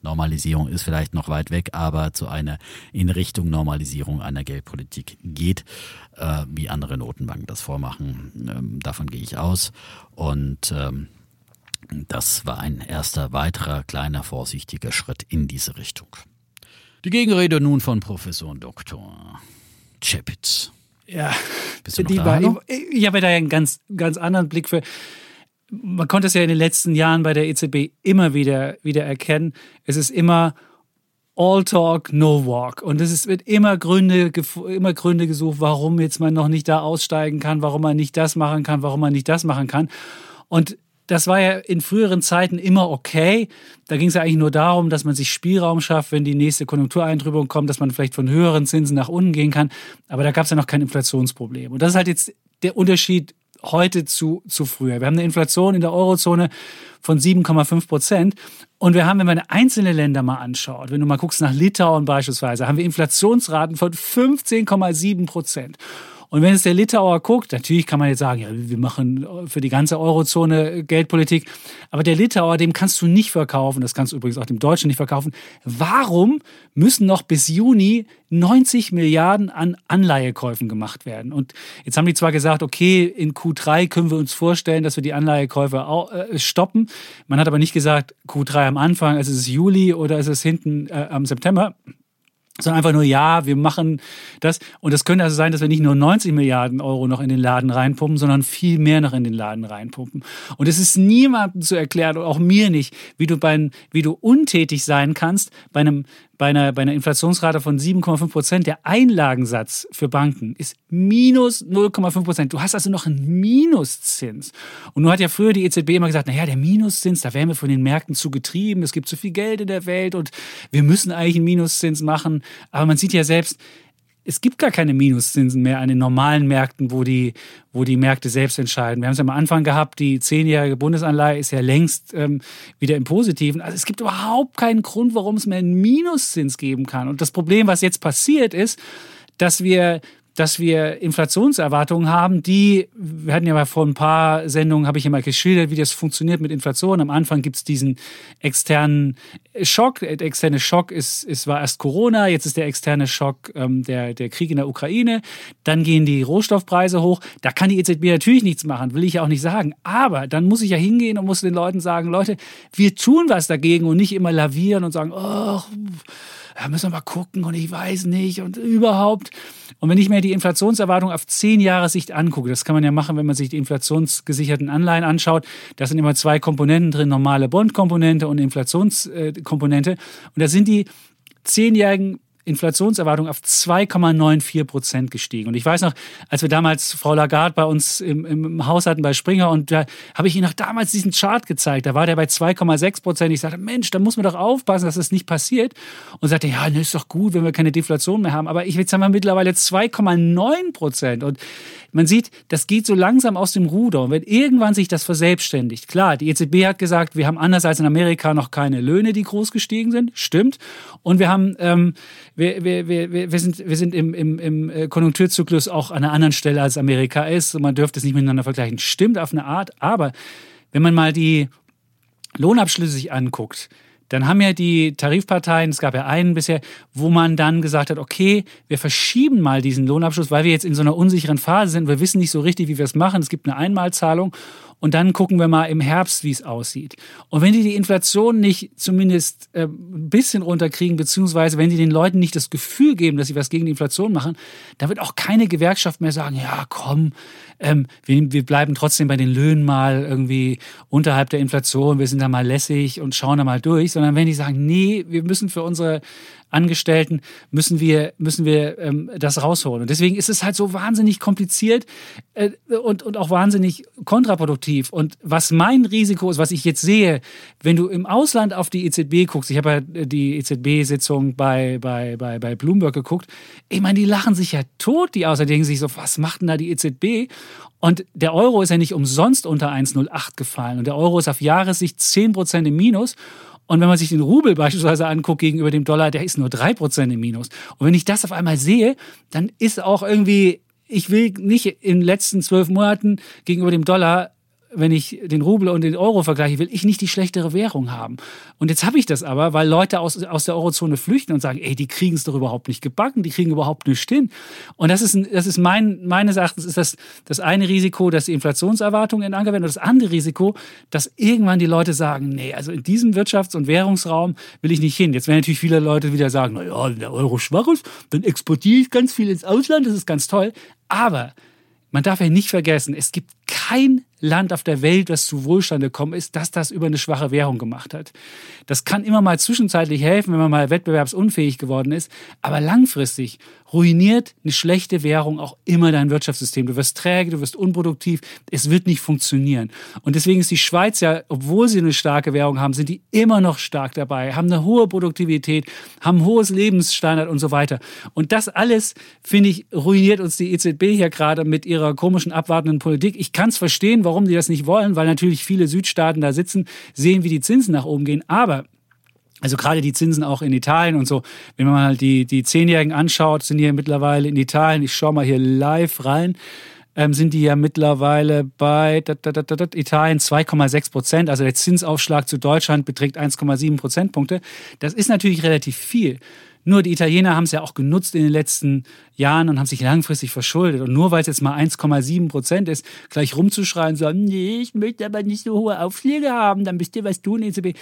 Normalisierung ist vielleicht noch weit weg, aber zu einer in Richtung Normalisierung einer Geldpolitik geht, äh, wie andere Notenbanken das vormachen. Ähm, davon gehe ich aus. Und ähm, das war ein erster weiterer kleiner vorsichtiger Schritt in diese Richtung. Die Gegenrede nun von Professor Dr. Chepitz. Ja, Bist du noch da, war, ich, ich habe da einen ganz, ganz anderen Blick für. Man konnte es ja in den letzten Jahren bei der EZB immer wieder, wieder erkennen. Es ist immer All Talk, No Walk. Und es wird immer Gründe, immer Gründe gesucht, warum jetzt man noch nicht da aussteigen kann, warum man nicht das machen kann, warum man nicht das machen kann. Und das war ja in früheren Zeiten immer okay. Da ging es ja eigentlich nur darum, dass man sich Spielraum schafft, wenn die nächste Konjunktureintrübung kommt, dass man vielleicht von höheren Zinsen nach unten gehen kann. Aber da gab es ja noch kein Inflationsproblem. Und das ist halt jetzt der Unterschied heute zu, zu früher. Wir haben eine Inflation in der Eurozone von 7,5 Prozent. Und wir haben, wenn man einzelne Länder mal anschaut, wenn du mal guckst nach Litauen beispielsweise, haben wir Inflationsraten von 15,7 Prozent. Und wenn es der Litauer guckt, natürlich kann man jetzt sagen, ja, wir machen für die ganze Eurozone Geldpolitik, aber der Litauer, dem kannst du nicht verkaufen, das kannst du übrigens auch dem Deutschen nicht verkaufen. Warum müssen noch bis Juni 90 Milliarden an Anleihekäufen gemacht werden? Und jetzt haben die zwar gesagt, okay, in Q3 können wir uns vorstellen, dass wir die Anleihekäufe äh, stoppen. Man hat aber nicht gesagt, Q3 am Anfang, es ist Juli oder es ist hinten äh, am September sondern einfach nur, ja, wir machen das. Und es könnte also sein, dass wir nicht nur 90 Milliarden Euro noch in den Laden reinpumpen, sondern viel mehr noch in den Laden reinpumpen. Und es ist niemandem zu erklären, auch mir nicht, wie du, bei, wie du untätig sein kannst bei einem bei einer, bei einer Inflationsrate von 7,5 Prozent, der Einlagensatz für Banken ist minus 0,5 Prozent. Du hast also noch einen Minuszins. Und nun hat ja früher die EZB immer gesagt, naja, der Minuszins, da werden wir von den Märkten zu getrieben, es gibt zu viel Geld in der Welt und wir müssen eigentlich einen Minuszins machen. Aber man sieht ja selbst, es gibt gar keine Minuszinsen mehr an den normalen Märkten, wo die, wo die Märkte selbst entscheiden. Wir haben es am Anfang gehabt, die zehnjährige Bundesanleihe ist ja längst ähm, wieder im Positiven. Also es gibt überhaupt keinen Grund, warum es mehr einen Minuszins geben kann. Und das Problem, was jetzt passiert, ist, dass wir dass wir Inflationserwartungen haben, die, wir hatten ja mal vor ein paar Sendungen, habe ich ja mal geschildert, wie das funktioniert mit Inflation. Am Anfang gibt es diesen externen Schock. Der externe Schock ist, ist, war erst Corona, jetzt ist der externe Schock ähm, der, der Krieg in der Ukraine. Dann gehen die Rohstoffpreise hoch. Da kann die EZB natürlich nichts machen, will ich ja auch nicht sagen. Aber dann muss ich ja hingehen und muss den Leuten sagen, Leute, wir tun was dagegen und nicht immer lavieren und sagen, oh, da müssen wir mal gucken und ich weiß nicht und überhaupt. Und wenn ich mir die Inflationserwartung auf zehn Jahre Sicht angucke, das kann man ja machen, wenn man sich die inflationsgesicherten Anleihen anschaut, da sind immer zwei Komponenten drin, normale Bondkomponente und Inflationskomponente. Und da sind die zehnjährigen Inflationserwartung auf 2,94 Prozent gestiegen. Und ich weiß noch, als wir damals Frau Lagarde bei uns im, im Haus hatten bei Springer und da habe ich Ihnen noch damals diesen Chart gezeigt. Da war der bei 2,6 Prozent. Ich sagte, Mensch, da muss man doch aufpassen, dass das nicht passiert. Und sagte, ja, ne, ist doch gut, wenn wir keine Deflation mehr haben. Aber ich jetzt haben wir mittlerweile 2,9 Prozent. Und man sieht, das geht so langsam aus dem Ruder. Und wenn irgendwann sich das verselbstständigt, klar, die EZB hat gesagt, wir haben anders als in Amerika noch keine Löhne, die groß gestiegen sind. Stimmt. Und wir haben, ähm, wir, wir, wir, wir sind, wir sind im, im, im äh, Konjunkturzyklus auch an einer anderen Stelle als Amerika ist. Man dürfte es nicht miteinander vergleichen. Stimmt auf eine Art. Aber wenn man mal die Lohnabschlüsse sich anguckt, dann haben ja die Tarifparteien, es gab ja einen bisher, wo man dann gesagt hat, okay, wir verschieben mal diesen Lohnabschluss, weil wir jetzt in so einer unsicheren Phase sind. Wir wissen nicht so richtig, wie wir es machen. Es gibt eine Einmalzahlung und dann gucken wir mal im Herbst, wie es aussieht. Und wenn die die Inflation nicht zumindest äh, ein bisschen runterkriegen, beziehungsweise wenn die den Leuten nicht das Gefühl geben, dass sie was gegen die Inflation machen, dann wird auch keine Gewerkschaft mehr sagen, ja komm, ähm, wir, wir bleiben trotzdem bei den Löhnen mal irgendwie unterhalb der Inflation, wir sind da mal lässig und schauen da mal durch, sondern wenn die sagen, nee, wir müssen für unsere Angestellten müssen wir, müssen wir ähm, das rausholen. Und deswegen ist es halt so wahnsinnig kompliziert äh, und, und auch wahnsinnig kontraproduktiv. Und was mein Risiko ist, was ich jetzt sehe, wenn du im Ausland auf die EZB guckst, ich habe ja die EZB-Sitzung bei, bei, bei, bei Bloomberg geguckt, ich meine, die lachen sich ja tot, die Ausländer denken sich so, was macht denn da die EZB? Und der Euro ist ja nicht umsonst unter 1,08 gefallen. Und der Euro ist auf Jahressicht 10% im Minus. Und wenn man sich den Rubel beispielsweise anguckt gegenüber dem Dollar, der ist nur 3% im Minus. Und wenn ich das auf einmal sehe, dann ist auch irgendwie, ich will nicht in den letzten zwölf Monaten gegenüber dem Dollar wenn ich den Rubel und den Euro vergleiche, will ich nicht die schlechtere Währung haben. Und jetzt habe ich das aber, weil Leute aus, aus der Eurozone flüchten und sagen, ey, die kriegen es doch überhaupt nicht gebacken, die kriegen überhaupt nichts hin. Und das ist, das ist mein, meines Erachtens ist das, das eine Risiko, dass die Inflationserwartungen in Anker werden und das andere Risiko, dass irgendwann die Leute sagen, nee, also in diesem Wirtschafts- und Währungsraum will ich nicht hin. Jetzt werden natürlich viele Leute wieder sagen, na ja, wenn der Euro schwach ist, dann exportiere ich ganz viel ins Ausland, das ist ganz toll. Aber man darf ja nicht vergessen, es gibt kein Land auf der Welt, das zu Wohlstand gekommen ist, das das über eine schwache Währung gemacht hat. Das kann immer mal zwischenzeitlich helfen, wenn man mal wettbewerbsunfähig geworden ist, aber langfristig ruiniert eine schlechte Währung auch immer dein Wirtschaftssystem. Du wirst träge, du wirst unproduktiv, es wird nicht funktionieren. Und deswegen ist die Schweiz ja, obwohl sie eine starke Währung haben, sind die immer noch stark dabei, haben eine hohe Produktivität, haben ein hohes Lebensstandard und so weiter. Und das alles, finde ich, ruiniert uns die EZB hier gerade mit ihrer komischen abwartenden Politik. Ich kann es verstehen, warum die das nicht wollen, weil natürlich viele Südstaaten da sitzen, sehen, wie die Zinsen nach oben gehen. Aber also gerade die Zinsen auch in Italien und so. Wenn man mal die, die Zehnjährigen anschaut, sind hier mittlerweile in Italien, ich schaue mal hier live rein, ähm, sind die ja mittlerweile bei dat, dat, dat, Italien 2,6 Prozent. Also der Zinsaufschlag zu Deutschland beträgt 1,7 Prozentpunkte. Das ist natürlich relativ viel. Nur die Italiener haben es ja auch genutzt in den letzten Jahren und haben sich langfristig verschuldet. Und nur weil es jetzt mal 1,7 Prozent ist, gleich rumzuschreien, so, nee, ich möchte aber nicht so hohe Aufschläge haben, dann müsst ihr was tun, EZB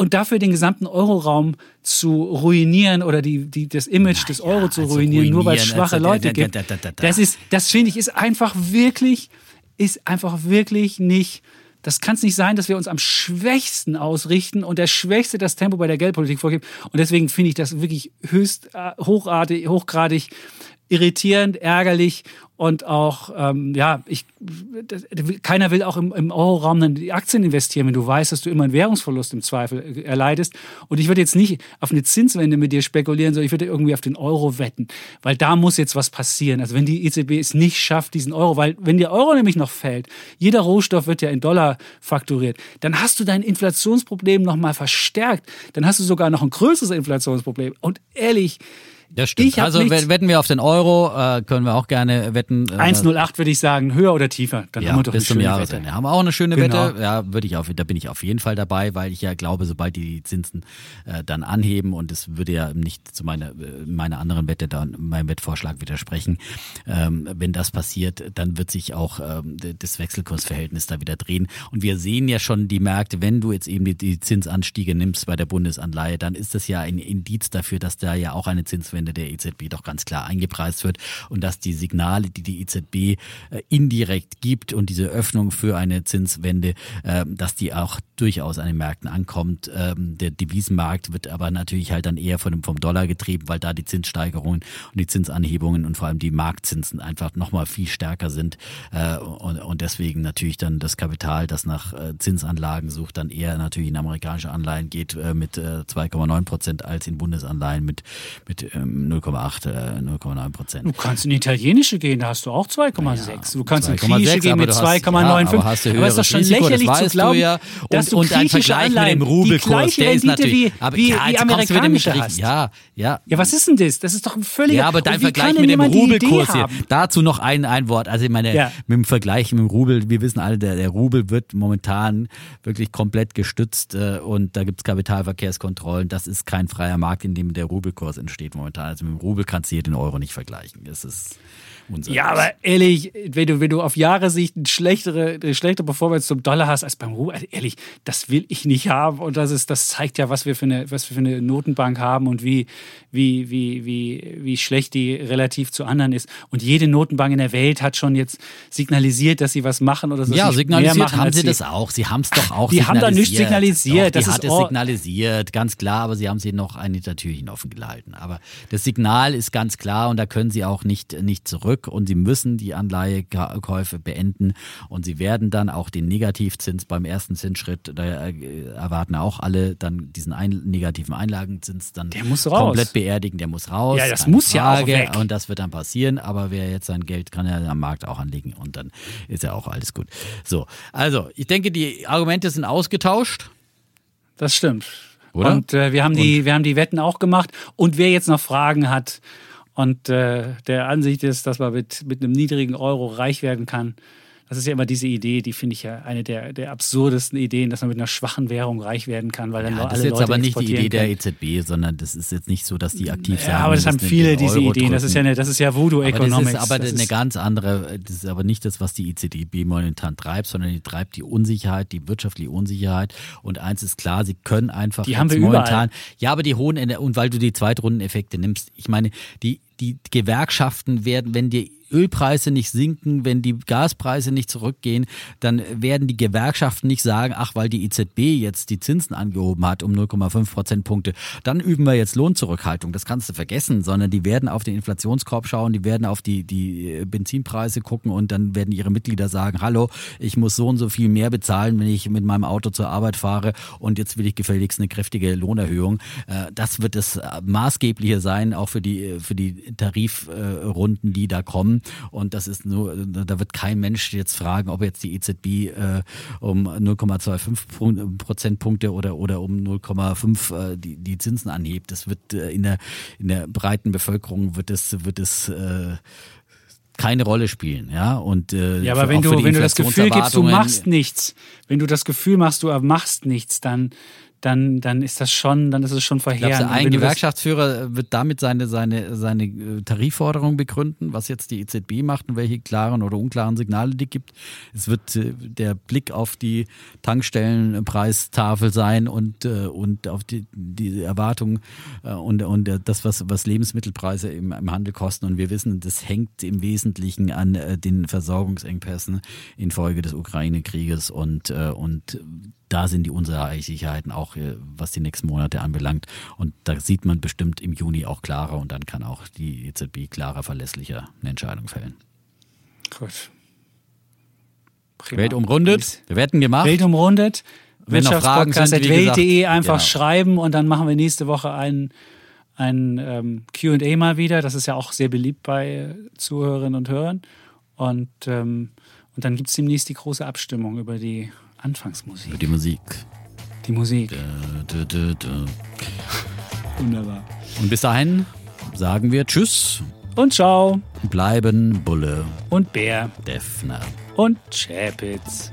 und dafür den gesamten Euroraum zu ruinieren oder die, die, das Image Na, des Euro ja, zu ruinieren, also ruinieren, nur weil es schwache also, Leute gibt. Das ist, das finde ich, ist einfach wirklich, ist einfach wirklich nicht. Das kann es nicht sein, dass wir uns am schwächsten ausrichten und der Schwächste das Tempo bei der Geldpolitik vorgibt. Und deswegen finde ich das wirklich höchst äh, hochartig, hochgradig irritierend, ärgerlich und auch, ähm, ja, ich, das, keiner will auch im, im Euro-Raum dann die Aktien investieren, wenn du weißt, dass du immer einen Währungsverlust im Zweifel erleidest. Und ich würde jetzt nicht auf eine Zinswende mit dir spekulieren, sondern ich würde irgendwie auf den Euro wetten, weil da muss jetzt was passieren. Also wenn die EZB es nicht schafft, diesen Euro, weil wenn der Euro nämlich noch fällt, jeder Rohstoff wird ja in Dollar fakturiert, dann hast du dein Inflationsproblem nochmal verstärkt. Dann hast du sogar noch ein größeres Inflationsproblem. Und ehrlich, Das stimmt. Also nichts- wetten wir auf den Euro, äh, können wir auch gerne wetten. Äh, 1,08 würde ich sagen, höher oder tiefer. Dann Ja, haben wir doch bis eine zum Jahresende. Haben wir auch eine schöne Genau. Wette. Ja, würde ich auf, da bin ich auf jeden Fall dabei, weil ich ja glaube, sobald die Zinsen äh, dann anheben und es würde ja nicht zu meiner, äh, meiner anderen Wette, dann meinem Wettvorschlag widersprechen, ähm, wenn das passiert, dann wird sich auch ähm, das Wechselkursverhältnis da wieder drehen. Und wir sehen ja schon die Märkte, wenn du jetzt eben die, die Zinsanstiege nimmst bei der Bundesanleihe, dann ist das ja ein Indiz dafür, dass da ja auch eine Zinswende der EZB doch ganz klar eingepreist wird und dass die Signale, die die EZB äh, indirekt gibt und diese Öffnung für eine Zinswende, äh, dass die auch durchaus an den Märkten ankommt. Ähm, der Devisenmarkt wird aber natürlich halt dann eher vom Dollar getrieben, weil da die Zinssteigerungen und die Zinsanhebungen und vor allem die Marktzinsen einfach nochmal viel stärker sind äh, und, deswegen natürlich dann das Kapital, das nach Zinsanlagen sucht, dann eher natürlich in amerikanische Anleihen geht mit äh, 2,9 Prozent als in Bundesanleihen mit, mit ähm, 0,8, äh, 0,9 Prozent. Du kannst in italienische gehen, da hast du auch 2,6. du kannst in 2,6, griechische gehen aber mit du hast- 2,95. ja, aber aber es ist doch schon Risiko, das lächerlich zu weißt du glauben, ja. dass Und- du und ein Vergleich mit dem Anleihen Rubelkurs, die der ist natürlich- wie, aber wie, ja, wie amerikanische hast. Ja, ja. Ja, was ist denn das? Das ist doch ein völliger... Ja, aber dein Vergleich mit dem die Rubelkurs hier. Dazu noch ein, ein Wort. Also ich meine, Ja. mit dem Vergleich mit dem Rubel, wir wissen alle, der, der Rubel wird momentan wirklich komplett gestützt äh, und da gibt's Kapitalverkehrskontrollen. Das ist kein freier Markt, in dem der Rubelkurs entsteht momentan. Also mit dem Rubel kannst du hier den Euro nicht vergleichen. Das ist unseriös. Ja, aber ehrlich, wenn du, wenn du auf Jahre Sicht eine schlechtere, eine schlechtere Performance zum Dollar hast als beim Rubel, also ehrlich, das will ich nicht haben. Und das ist, das zeigt ja, was wir für eine, was wir für eine Notenbank haben und wie, wie, wie, wie, wie schlecht die relativ zu anderen ist. Und jede Notenbank in der Welt hat schon jetzt signalisiert, dass sie was machen oder so. Ja, signalisiert machen, haben sie das auch. Sie haben es doch auch Die haben da signalisiert. nicht signalisiert, Doch, die das hat es signalisiert, ganz klar, aber sie haben sie noch ein Türchen offen gehalten. Aber das Signal ist ganz klar und da können sie auch nicht, nicht zurück und sie müssen die Anleihekäufe beenden und sie werden dann auch den Negativzins beim ersten Zinsschritt, da äh, erwarten auch alle dann diesen ein, negativen Einlagenzins dann Der muss raus. komplett beerdigen, der muss raus. Ja, das muss ja auch Frage. weg. Und das wird dann passieren, aber wer jetzt sein Geld kann ja am Markt auch anlegen und dann ist ja auch alles gut. So, also ich denke, die Argumente sind ausgetauscht. Das stimmt. Oder? Und äh, wir, haben die, wir haben die Wetten auch gemacht. Und wer jetzt noch Fragen hat und äh, der Ansicht ist, dass man mit, mit einem niedrigen Euro reich werden kann, das ist ja immer diese Idee, die finde ich ja eine der, der absurdesten Ideen, dass man mit einer schwachen Währung reich werden kann, weil dann Ja, alle das ist jetzt Leute aber nicht die Idee der. EZB, sondern das ist jetzt nicht so, dass die aktiv sagen. Ja, aber das haben viele diese Euro Ideen. Das ist ja, eine, das ist ja Voodoo aber Economics. das ist aber Das eine ist- ganz andere, das ist aber nicht das, was die EZB momentan treibt, sondern die treibt die Unsicherheit, die wirtschaftliche Unsicherheit. Und eins ist klar, sie können einfach Die haben wir überall. momentan, ja, aber die hohen, und weil du die Zweitrundeneffekte nimmst, ich meine, die, die Gewerkschaften werden, wenn die Ölpreise nicht sinken, wenn die Gaspreise nicht zurückgehen, dann werden die Gewerkschaften nicht sagen, ach, weil die EZB jetzt die Zinsen angehoben hat um 0,5 Prozentpunkte, dann üben wir jetzt Lohnzurückhaltung. Das kannst du vergessen, sondern die werden auf den Inflationskorb schauen, die werden auf die, die äh, Benzinpreise gucken und dann werden ihre Mitglieder sagen, hallo, ich muss so und so viel mehr bezahlen, wenn ich mit meinem Auto zur Arbeit fahre und jetzt will ich gefälligst eine kräftige Lohnerhöhung. Äh, Das wird das äh, Maßgebliche sein, auch für die, für die Tarifrunden, die da kommen. Und das ist nur, da wird kein Mensch jetzt fragen, ob jetzt die EZB äh, um 0,25 Pun- Prozentpunkte oder, oder um 0,5 äh, die, die Zinsen anhebt. Das wird äh, in der, in der breiten Bevölkerung wird es, wird es äh, keine Rolle spielen, ja. Und äh, Ja, aber wenn du, wenn du das Gefühl gibst, du machst nichts, wenn du das Gefühl machst, du machst nichts, dann, dann, dann ist das schon, dann ist es schon Glaubst verheerend. Und ein Gewerkschaftsführer wird damit seine, seine, seine äh, Tarifforderung begründen, was jetzt die EZB macht und welche klaren oder unklaren Signale die gibt? Es wird äh, der Blick auf die Tankstellenpreistafel sein und, äh, und auf die, die Erwartungen äh, und, und das, was, was Lebensmittelpreise im, im Handel kosten. Und wir wissen, das hängt im Wesentlichen an den Versorgungsengpässen infolge des Ukraine-Krieges und, und da sind die Unsicherheiten auch, äh, was die nächsten Monate anbelangt. Und da sieht man bestimmt im Juni auch klarer und dann kann auch die EZB klarer, verlässlicher eine Entscheidung fällen. Gut. Prima. Welt umrundet, wir wetten gemacht. Welt umrundet. Wenn noch Fragen sind, wie Wirtschaftspodcast.welt.de gesagt, einfach genau. schreiben und dann machen wir nächste Woche ein, ein ähm, QA mal wieder. Das ist ja auch sehr beliebt bei Zuhörerinnen und Hörern. Und, ähm, und dann gibt es demnächst die große Abstimmung über die Anfangsmusik, die Musik. die Musik. Dö, dö, dö. Wunderbar. Und bis dahin sagen wir Tschüss, Und ciao. bleiben Bulle, Und Bär. Defner. Und Chapitz.